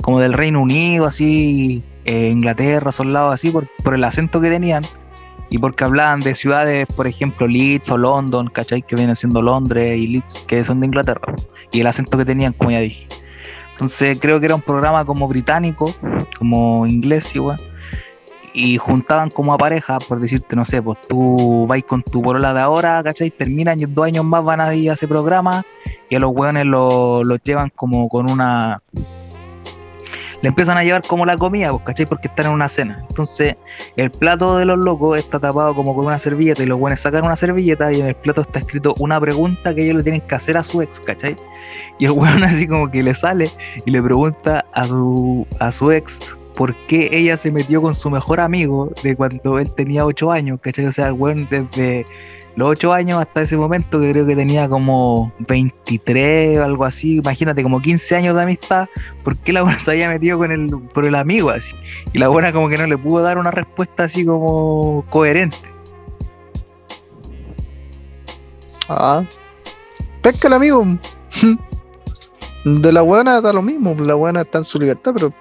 como del Reino Unido, así, eh, Inglaterra, son lados así, por, por el acento que tenían y porque hablaban de ciudades, por ejemplo, Leeds o London, ¿cachai? Que vienen siendo Londres y Leeds, que son de Inglaterra, y el acento que tenían, como ya dije. Entonces creo que era un programa como británico, como inglés igual, y juntaban como a pareja, por decirte, no sé, pues tú vais con tu polola de ahora, ¿cachai? Terminan y dos años más van a ir a ese programa y a los hueones lo- los llevan como con una... Le empiezan a llevar como la comida, pues, ¿cachai? Porque están en una cena. Entonces, el plato de los locos está tapado como con una servilleta y los buenos sacan una servilleta y en el plato está escrito una pregunta que ellos le tienen que hacer a su ex, ¿cachai? Y el weón así como que le sale y le pregunta a su, a su ex por qué ella se metió con su mejor amigo de cuando él tenía 8 años, ¿cachai? O sea, el weón desde los 8 años hasta ese momento que creo que tenía como 23 o algo así, imagínate, como 15 años de amistad, ¿por qué la buena se había metido con el, por el amigo así? Y la buena como que no le pudo dar una respuesta así como coherente. Ah. Pesca el amigo. De la buena da lo mismo, la buena está en su libertad, pero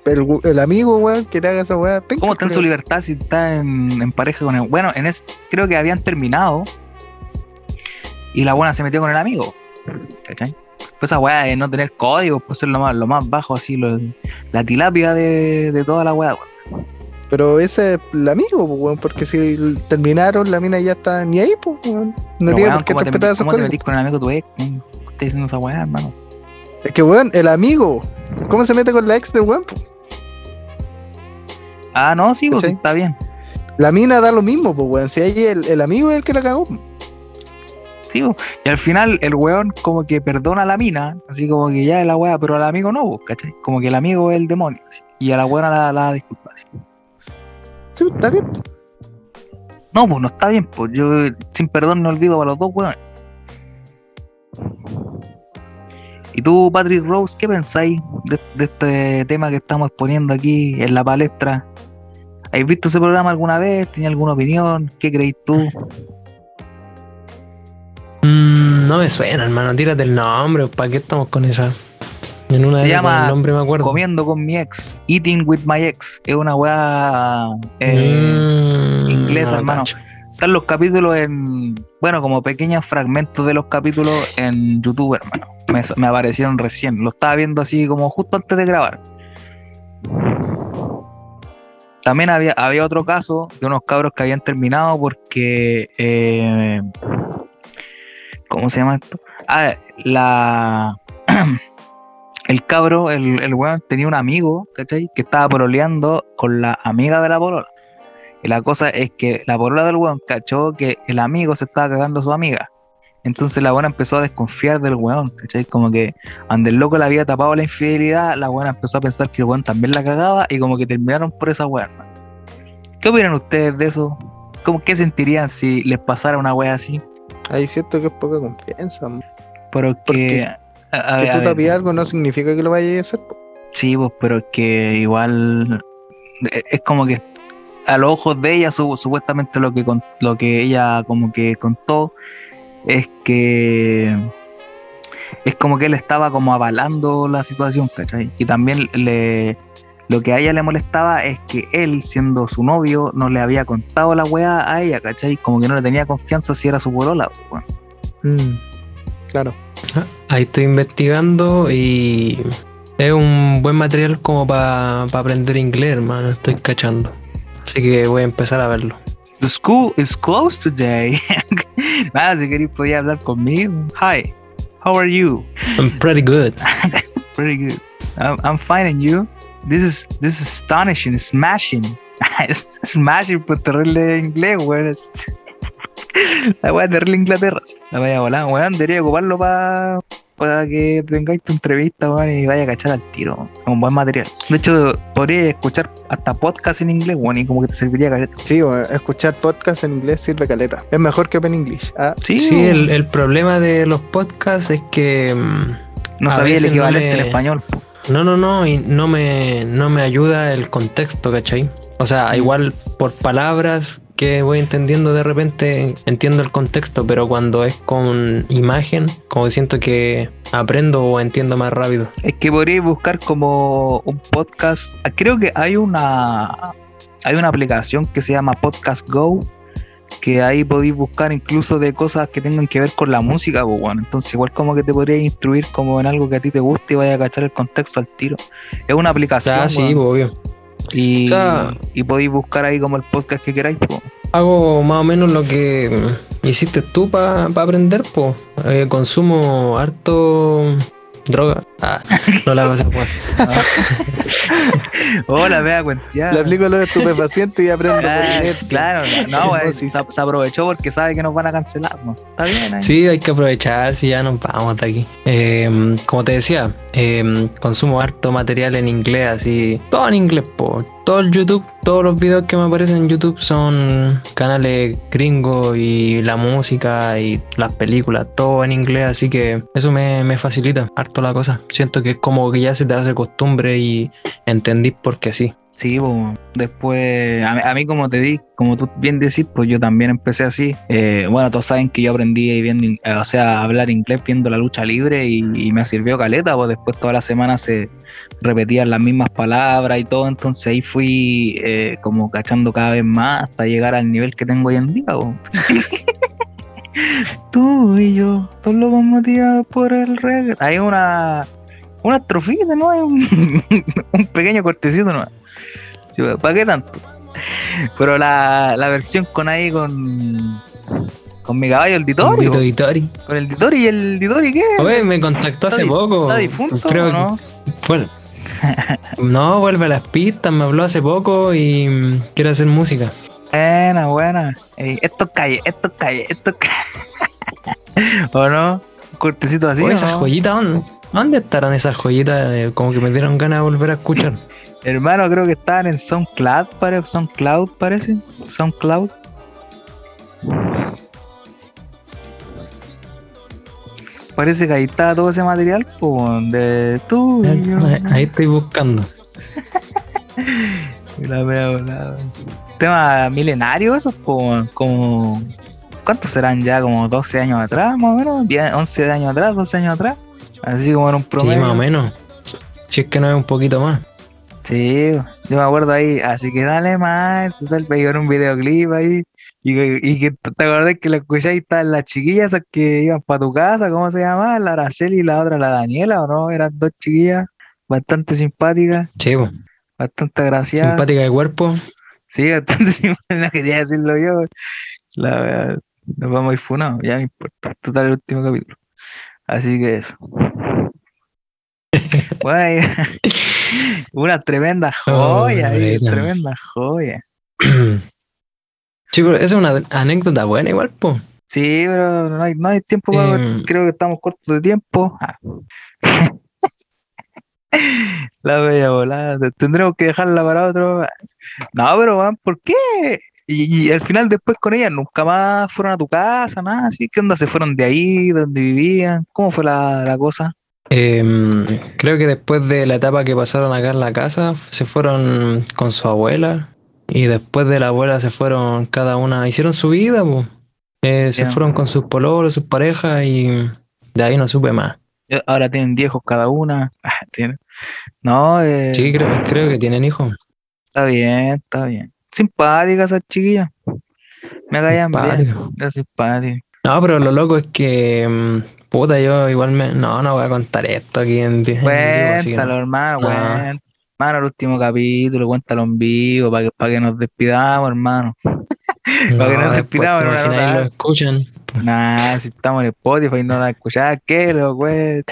el, el amigo, weón, que te haga esa weá. ¿Cómo está en su libertad si está en, en pareja con él? Bueno, en es, creo que habían terminado y la buena se metió con el amigo. ¿Cachai? Pues esa weá de no tener código, pues es lo más, lo más bajo, así, lo- la tilapia de, de toda la weá, weón. Pero ese es el amigo, pues, weón, porque si terminaron, la mina ya está ni ahí, pues, weón. No Pero, tiene weón, por qué ¿cómo te, respetar esos cómo te códigos. con el amigo tu ex? weón? ¿Qué estás diciendo esa weá, hermano? Es que, weón, el amigo, ¿cómo se mete con la ex del weón? pues? Ah, no, sí, pues está bien. La mina da lo mismo, pues, weón. Si ahí el, el amigo es el que la cagó. Sí, y al final el weón como que perdona a la mina, así como que ya es la weá, pero al amigo no, ¿cachai? Como que el amigo es el demonio, así. y a la weona la, la disculpa. así. Sí, está bien. No, pues no está bien, pues yo sin perdón no olvido para los dos weones. ¿Y tú, Patrick Rose, qué pensáis de, de este tema que estamos exponiendo aquí en la palestra? ¿Has visto ese programa alguna vez? ¿Tenías alguna opinión? ¿Qué creéis tú? Mm, no me suena, hermano. Tírate el nombre. ¿Para qué estamos con esa? En una Se llama nombre me acuerdo. Comiendo con mi ex, Eating with my ex. Es una weá eh, Mm, inglesa, no, hermano. Están los capítulos en. Bueno, como pequeños fragmentos de los capítulos en YouTube, hermano. Me, me aparecieron recién. Lo estaba viendo así como justo antes de grabar. También había, había otro caso de unos cabros que habían terminado porque. eh, ¿Cómo se llama esto? Ah, la. El cabro, el, el weón, tenía un amigo, ¿cachai? Que estaba pololeando con la amiga de la polola. Y la cosa es que la polola del weón cachó que el amigo se estaba cagando a su amiga. Entonces la buena empezó a desconfiar del weón, ¿cachai? Como que donde el loco le había tapado la infidelidad, la buena empezó a pensar que el weón también la cagaba y como que terminaron por esa hermano. ¿Qué opinan ustedes de eso? ¿Cómo, ¿Qué sentirían si les pasara una wea así? Ahí siento que es poca confianza. Pero que... a- a Que ver, a tú tapes algo no significa que lo vayas a hacer. po. Sí, pues, pero que igual e- es como que a los ojos de ella, su- supuestamente lo que, con- lo que ella como que contó es que es como que él estaba como avalando la situación, ¿cachai? Y también le, lo que a ella le molestaba es que él, siendo su novio, no le había contado la weá a ella, ¿cachai? Como que no le tenía confianza si era su polola, pues, weón. Mm, Claro. Ah, Ahí estoy investigando y es un buen material como para aprender inglés, hermano. Estoy cachando. Así que voy a empezar a verlo. The school is closed today. Nada, si queréis podía hablar conmigo. Hi, how are you? I'm pretty good. Pretty good. I'm, I'm fine and you? This is this is astonishing, smashing. Smashing por terrible inglés, weón. La weá terrible Inglaterra. La vaya a volar, weón. Debería ocuparlo para para que tengáis tu entrevista, weón, y vaya a cachar al tiro. Es un buen material. De hecho, podría escuchar hasta podcast en inglés, weón, y como que te serviría caleta. Sí, bueno, escuchar podcast en inglés sirve caleta. Es mejor que Open English. Ah, Sí, Sí, weón. el, el problema de los podcasts es que mm, no sabía el veces no equivalente en español. po. No, no, no, y no me, no me ayuda el contexto, ¿cachai? O sea, Mm. igual por palabras que voy entendiendo de repente entiendo el contexto, pero cuando es con imagen, como siento que aprendo o entiendo más rápido. Es que podríais buscar como un podcast. Creo que hay una hay una aplicación que se llama Podcast Go. Que ahí podéis buscar incluso de cosas que tengan que ver con la música, pues bueno. Entonces igual como que te podrías instruir como en algo que a ti te guste y vaya a cachar el contexto al tiro. Es una aplicación. Ah, sí, weón, obvio. y, o sea- y podéis buscar ahí como el podcast que queráis. pues. Hago más o menos lo que hiciste tú para aprender, pues. consumo harto droga. Ah, no la vas a jugar. Hola, vea cuentear. Le aplico los estupefacientes y aprendo por Claro, claro, no, weón, Sí, se, se aprovechó porque sabe que nos van a cancelar. ¿no? Está bien, ahí. Sí, hay que aprovechar si ya nos vamos de aquí. Eh, como te decía, eh, consumo harto material en inglés, así, todo en inglés, po. Todo el YouTube, todos los videos que me aparecen en YouTube son canales gringos y la música y las películas, todo en inglés, así que eso me, me facilita harto la cosa. Siento que es como que ya se te hace costumbre y entendí por qué sí. Sí, pues, después, a mí, a mí como te di, como tú bien decís, pues yo también empecé así. Eh, bueno, todos saben que yo aprendí ahí viendo, eh, o sea, a hablar inglés viendo la lucha libre y, y me sirvió caleta, pues después toda la semana se repetían las mismas palabras y todo, entonces ahí fui eh, como cachando cada vez más hasta llegar al nivel que tengo hoy en día. pues. Tú y yo, todos los motivados por el reggae. Hay una, una estrofita, ¿no? Un, pequeño cortecito, ¿no? Sí, ¿Para qué tanto? Pero la, la versión con ahí con con mi caballo, el Vito Ditorio. Ditori. Con el Ditori y el Ditori, ¿qué? Oye, me contactó hace ¿Está di- poco. ¿Está difunto Creo o no? que. Bueno. No, vuelve a las pistas, me habló hace poco y mm, quiere hacer música. Buena, buena. Ey, esto es calle, esto es calle, esto es calle. ¿O no? Un cortecito así. Oye, ¿o esas no? joyitas, ¿dónde, dónde estarán esas joyitas? Eh, Como que me dieron ganas de volver a escuchar. Hermano, creo que estaban en SoundCloud, parece. SoundCloud, parece. SoundCloud. Parece que ahí está todo ese material, pues, de tú. Ahí, estoy buscando. La wea volada. Tema milenario, esos, pues, como. ¿Cuántos serán ya? Como 12 años atrás, más o menos. 10, 11 años atrás, 12 años atrás. Así como en un Sí, promedio. más o menos. Si es que no es un poquito más. Sí, yo me acuerdo ahí, así que dale más, tal, pegar un videoclip ahí, y, que- y que te acordás que lo escucháis, estaban las chiquillas que iban para tu casa, ¿cómo se llamaba? La Araceli y la otra, la Daniela, ¿o no? Eran dos chiquillas bastante simpáticas, Sí, bastante agraciadas. simpática de cuerpo. Sí, bastante simpáticas, no quería decirlo yo. La verdad, nos vamos a ir funados, ya no importa, total el último capítulo. Así que eso. Bueno, y- una tremenda joya ahí, tremenda joya. Chicos, esa es una anécdota buena igual, po. Sí, pero no hay, no hay tiempo para, Em. creo que estamos cortos de tiempo. Ah. La bella volada, te- tendremos que dejarla para otro. No, pero van, ¿por qué? Y, y al final después con ella nunca más fueron a tu casa, nada así. ¿Qué onda? ¿Se fueron de ahí, donde vivían? ¿Cómo fue la, la cosa? Em, creo que después de la etapa que pasaron acá en la casa, se fueron con su abuela. Y después de la abuela se fueron cada una, hicieron su vida. Eh, se fueron con sus pololos, sus parejas y de ahí no supe más. Eh, Ahora tienen viejos cada una. Ah, No, eh, Sí, creo, creo que tienen hijos. está bien, está bien. Simpática esa chiquilla. Me caían bien. Simpática. No, pero lo loco es que, mm, puta, yo igual me... No, no voy a contar esto aquí en, en vivo, así que no. Cuéntalo, hermano, No. cuéntalo. Hermano, el último capítulo, cuéntalo en vivo para que, para que nos despidamos, hermano. Para que No, nos despidamos en ahí lo escuchan. Nah, si estamos en Spotify y no la escuchás, ¿qué lo? Hay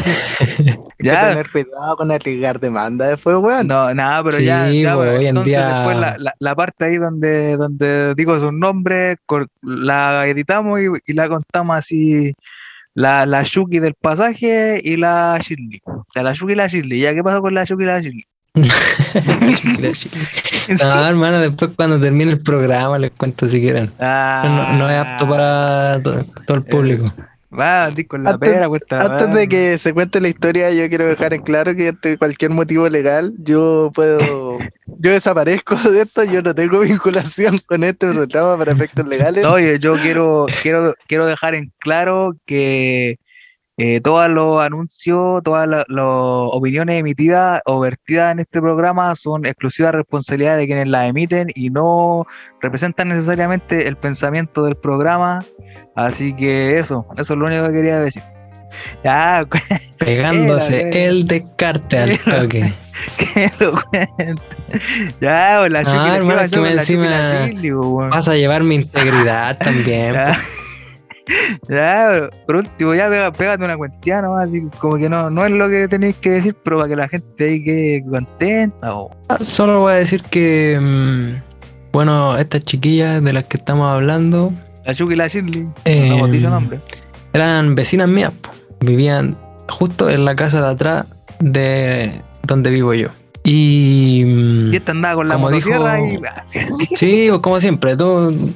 que Ya, tener cuidado con arriesgar demanda después, weón. no, nada, pero Sí, ya, ya, pues, pues, hoy en entonces día- después la, la, la parte ahí donde, donde digo sus nombres, cor- la editamos y, y la contamos así, la, la Shuki del pasaje y la Shirley. O sea, la Shuki y la Shirley. ¿Ya qué pasó con la Shuki y la Shirley? No, hermano, después cuando termine el programa les cuento si quieren. No, no es apto para to- todo el público. Va, di con la Antes- pera, cuesta la Antes weá. de que se cuente la historia, yo quiero dejar en claro que ante cualquier motivo legal, yo puedo, yo desaparezco de esto, yo no tengo vinculación con este programa para efectos legales. No, Oye, yo quiero, quiero, quiero dejar en claro que eh, todos los anuncios, todas la- las opiniones emitidas o vertidas en este programa son exclusiva responsabilidad de quienes las emiten y no representan necesariamente el pensamiento del programa. Así que eso, eso es lo único que quería decir. Ya, Pegándose Era, el descarte al toque. que lo cuente. Ya, pues, la ¿qué hermano, que me encima- Shirley, pues? Vas a llevar mi integridad también. Ya, por último, ya pega, pégate una cuestión nomás, así como que no, no es lo que tenéis que decir, pero para que la gente ahí quede contenta. o- pues. Solo voy a decir que, mm, bueno, estas chiquillas de las que estamos hablando La Shuki y la Shirley, eh, no hemos dicho nombre. eran vecinas mías. po. Vivían justo en la casa de atrás de donde vivo yo. Y, Y esta andaba con la como dijo- motosierra y sí, pues, como siempre, tú,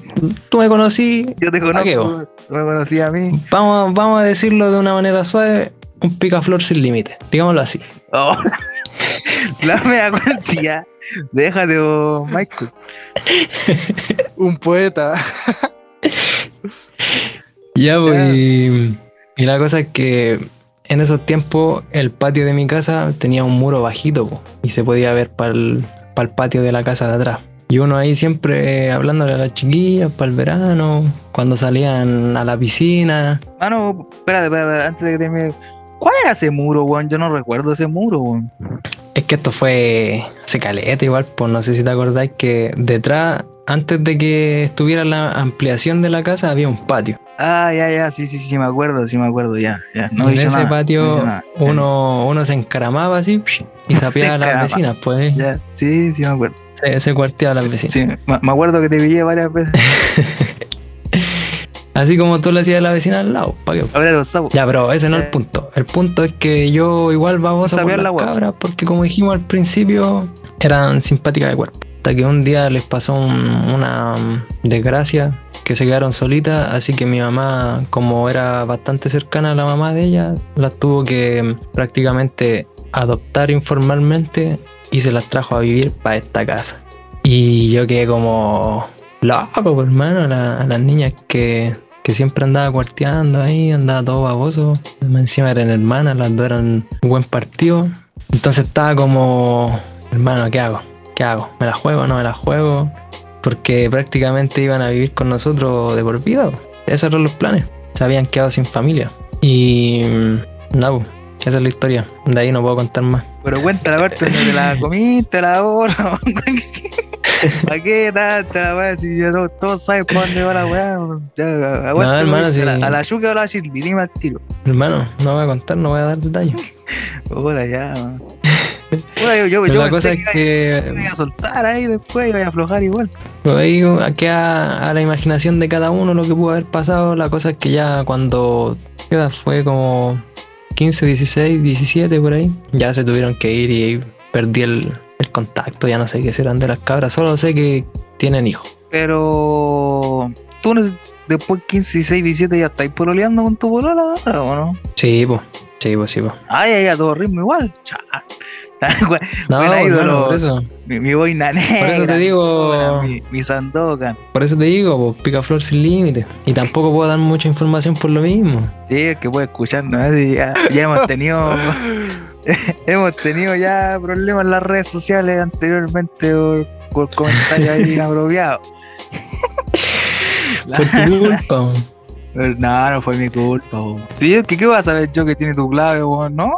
tú me conocí. yo te ¿Pa' qué, conozco, no me conocí a mí. Vamos, vamos a decirlo de una manera suave, un picaflor sin límite, digámoslo así. Oh, la mea cuentía. Déjate, oh, Michael. Un poeta. Ya, pues, y, y la cosa es que en esos tiempos el patio de mi casa tenía un muro bajito po, y se podía ver para el, patio de la casa de atrás. Y uno ahí siempre hablándole a las chiquillas para el verano, cuando salían a la piscina. Mano, espérate, espérate, espérate, antes de que termine. ¿Cuál era ese muro, weón? Yo no recuerdo ese muro, weón. Es que esto fue hace caleta igual, pues no sé si te acordáis que detrás, antes de que estuviera la ampliación de la casa, había un patio. Ah, ya, ya, sí, sí, sí, me acuerdo, sí me acuerdo, ya, ya. No en ese nada, no patio nada. uno, uno se encaramaba así y sapeaba a las vecinas, pues Ya, sí, sí me acuerdo. se, se cuarteaba a las vecinas. Sí, me me acuerdo que te pillé varias veces. Así como tú le hacías a la vecina al lado. ¿pa' qué? Ahora los sapos. Ya, pero ese no es el Eh. punto. El punto es que yo igual baboso por las la cabras, porque como dijimos al principio, eran simpáticas de cuerpo. Hasta que un día les pasó un- una mm, desgracia, que se quedaron solitas, así que mi mamá, como era bastante cercana a la mamá de ella, las tuvo que mm, prácticamente adoptar informalmente y se las trajo a vivir para esta casa. Y yo quedé como loco, pues, hermano, a, la- las niñas que, que siempre andaba cuarteando ahí, andaba todo baboso. Encima eran hermanas, las dos eran un buen partido. Entonces estaba como, hermano, ¿qué hago? ¿Qué hago? ¿Me la juego o no me la juego? Porque prácticamente iban a vivir con nosotros de por vida. Esos eran los planes. Se habían quedado sin familia. Y mm, no, esa es la historia. De ahí no puedo contar más. Pero cuenta la parte donde te la comiste, la ahorro. ¿Para qué tanta weá? Si ya todos, todos saben para dónde va la weá. Aguanta, hermano, si- la, a la Yuka o la Shirley, dime al tiro. Hermano, no voy a contar, no voy a dar detalles. Hola, ya. man. Puta, yo, yo, yo la cosa es que iba a soltar ahí después, iba a aflojar igual. Pues ahí queda a la imaginación de cada uno lo que pudo haber pasado. La cosa es que ya cuando ¿qué edad fue como 15, 16, 17 por ahí, ya se tuvieron que ir y perdí el, el contacto. Ya no sé qué serán de las cabras, solo sé que tienen hijos. Pero tú después 15, 16, 17 ya estáis pololeando con tu polola ahora, ¿o no? Sí, pues, sí, pues, sí, pues. Ay, ay, a todo ritmo igual. Cha. No, hermano, por eso, Mi, mi boina negra. Por eso te digo- Mi, mi Sandokan. por eso te digo, pues, picaflor sin límite. Y tampoco puedo dar mucha información por lo mismo. Sí, es que puede escuchar, ¿no? Sí, Ya, ya hemos tenido hemos tenido ya problemas en las redes sociales anteriormente por, por comentarios ahí inapropiados. Por tu culpa. No, no fue mi culpa. Sí, es que ¿qué vas a saber yo que tiene tu clave? No.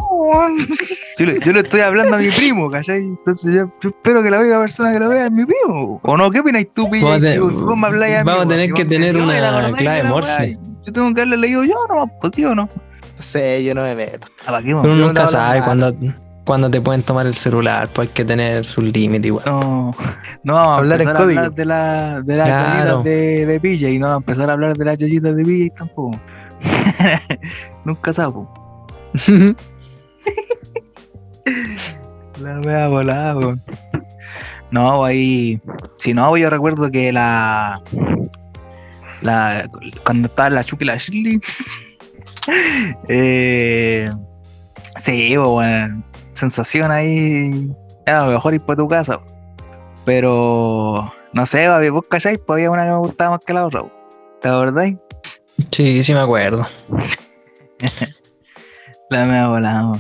Yo, le, yo le estoy hablando a mi primo, ¿cachai? Entonces yo, yo espero que la única persona que lo vea es mi primo. ¿O no? ¿Qué opinas tú, PJ? Vamos a Si, tener- vos- si vos me habláis a mí, vamos a tener que tener decís, "Oye, ¿te una clave la Morse". Yo tengo que haberle leído yo, no, pues sí o no. No sé, yo no me meto. ¿A para qué, Uno nunca sabe nada. Cuándo te pueden tomar el celular, pues hay que tener sus límites igual. No, no vamos a Hablar en empezar a hablar código. de, la, de las Claro. de, de PJ y no vamos a empezar a hablar de las yoyitas de PJ tampoco. Nunca sapo. La wea volada, weón. No, ahí. Si no, yo recuerdo que la. La. Cuando estaba la Chucky y la Shirley. eh, sí, weón. Sensación ahí. Era lo mejor ir para tu casa. Pero. No sé, baby, vos calláis, pues había una que me gustaba más que la otra. ¿Te acordáis? Sí, sí me acuerdo. La me ha volado.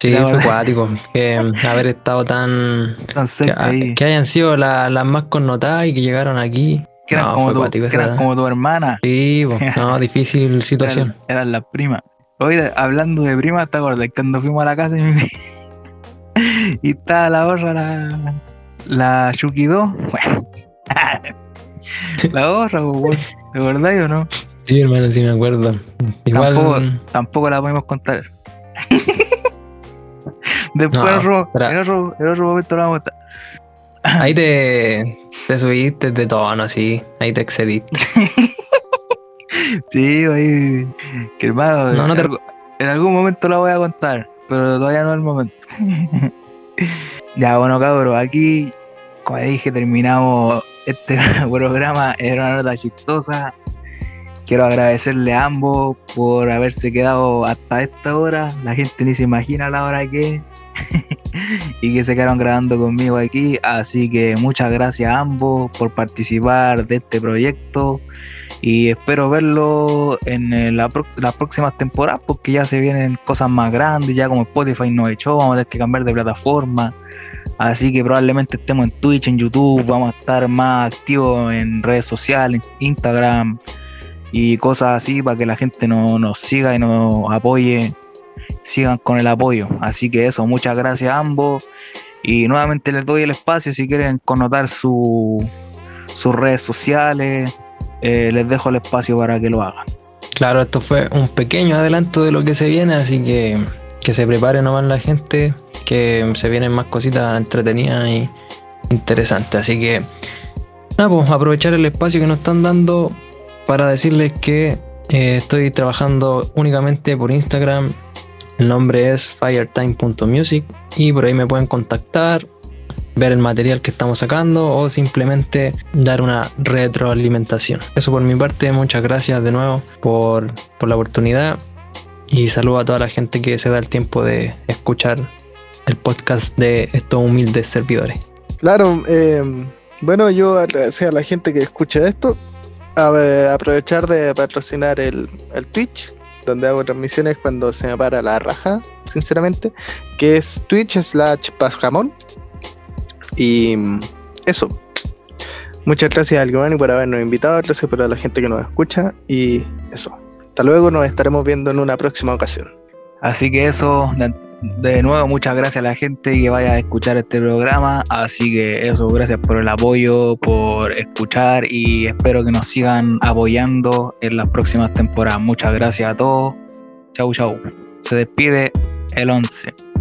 Sí, La fue verdad. cuático. Que haber estado tan. Tan Que, cerca ahí. que hayan sido la- las más connotadas y que llegaron aquí. Que eran, No, como, tu, cuático que eran esa- como tu hermana. Sí, no, difícil situación. Eran, eran las primas. Oye, hablando de primas, ¿te acuerdas? Cuando fuimos a la casa y, me- y estaba la borra, la, la 2. Bueno. la borra, pues, weón. ¿te acordáis o no? Sí, hermano, sí me acuerdo. Igual. Tampoco- Tampoco la podemos contar. Después No, en, otro, en, otro, en otro momento la vamos a contar. Ahí te, te subiste de tono, sí. Ahí te excediste. Sí, ahí. Que hermano, No, no te- en algún momento la voy a contar, pero todavía no es el momento. ya, bueno, cabros, aquí, como dije, terminamos este programa. Era una nota chistosa. Quiero agradecerle a ambos por haberse quedado hasta esta hora. La gente ni se imagina la hora que y que se quedaron grabando conmigo aquí. Así que muchas gracias a ambos por participar de este proyecto y espero verlo en eh, la las próximas temporadas porque ya se vienen cosas más grandes, ya como Spotify nos echó, vamos a tener que cambiar de plataforma, Así que probablemente estemos en Twitch, en YouTube, vamos a estar más activos en redes sociales, Instagram y cosas así para que la gente no, nos siga y nos apoye, sigan con el apoyo. Así que eso, muchas gracias a ambos y nuevamente les doy el espacio si quieren connotar su, sus redes sociales, eh, les dejo el espacio para que lo hagan. Claro, esto fue un pequeño adelanto de lo que se viene, así que que se prepare nomás la gente, que se vienen más cositas entretenidas y interesantes. Así que, nada, pues aprovechar el espacio que nos están dando para decirles que eh, estoy trabajando únicamente por Instagram. El nombre es firetime.music y por ahí me pueden contactar, ver el material que estamos sacando o simplemente dar una retroalimentación. Eso por mi parte, muchas gracias de nuevo por, por la oportunidad y saludo a toda la gente que se da el tiempo de escuchar el podcast de estos humildes servidores. Claro, eh, bueno, yo agradecer a la gente que escucha esto, a, aprovechar de patrocinar el, el, Twitch, donde hago transmisiones cuando se me para la raja, sinceramente, que es Twitch slash Pasjamón. Y eso. Muchas gracias al Giovanni por habernos invitado, gracias por la gente que nos escucha y eso. Hasta luego, nos estaremos viendo en una próxima ocasión. Así que eso, de, nuevo, muchas gracias a la gente que vaya a escuchar este programa. Así que eso, gracias por el apoyo, por escuchar y espero que nos sigan apoyando en las próximas temporadas. Muchas gracias a todos. Chau, chau. Se despide el 11.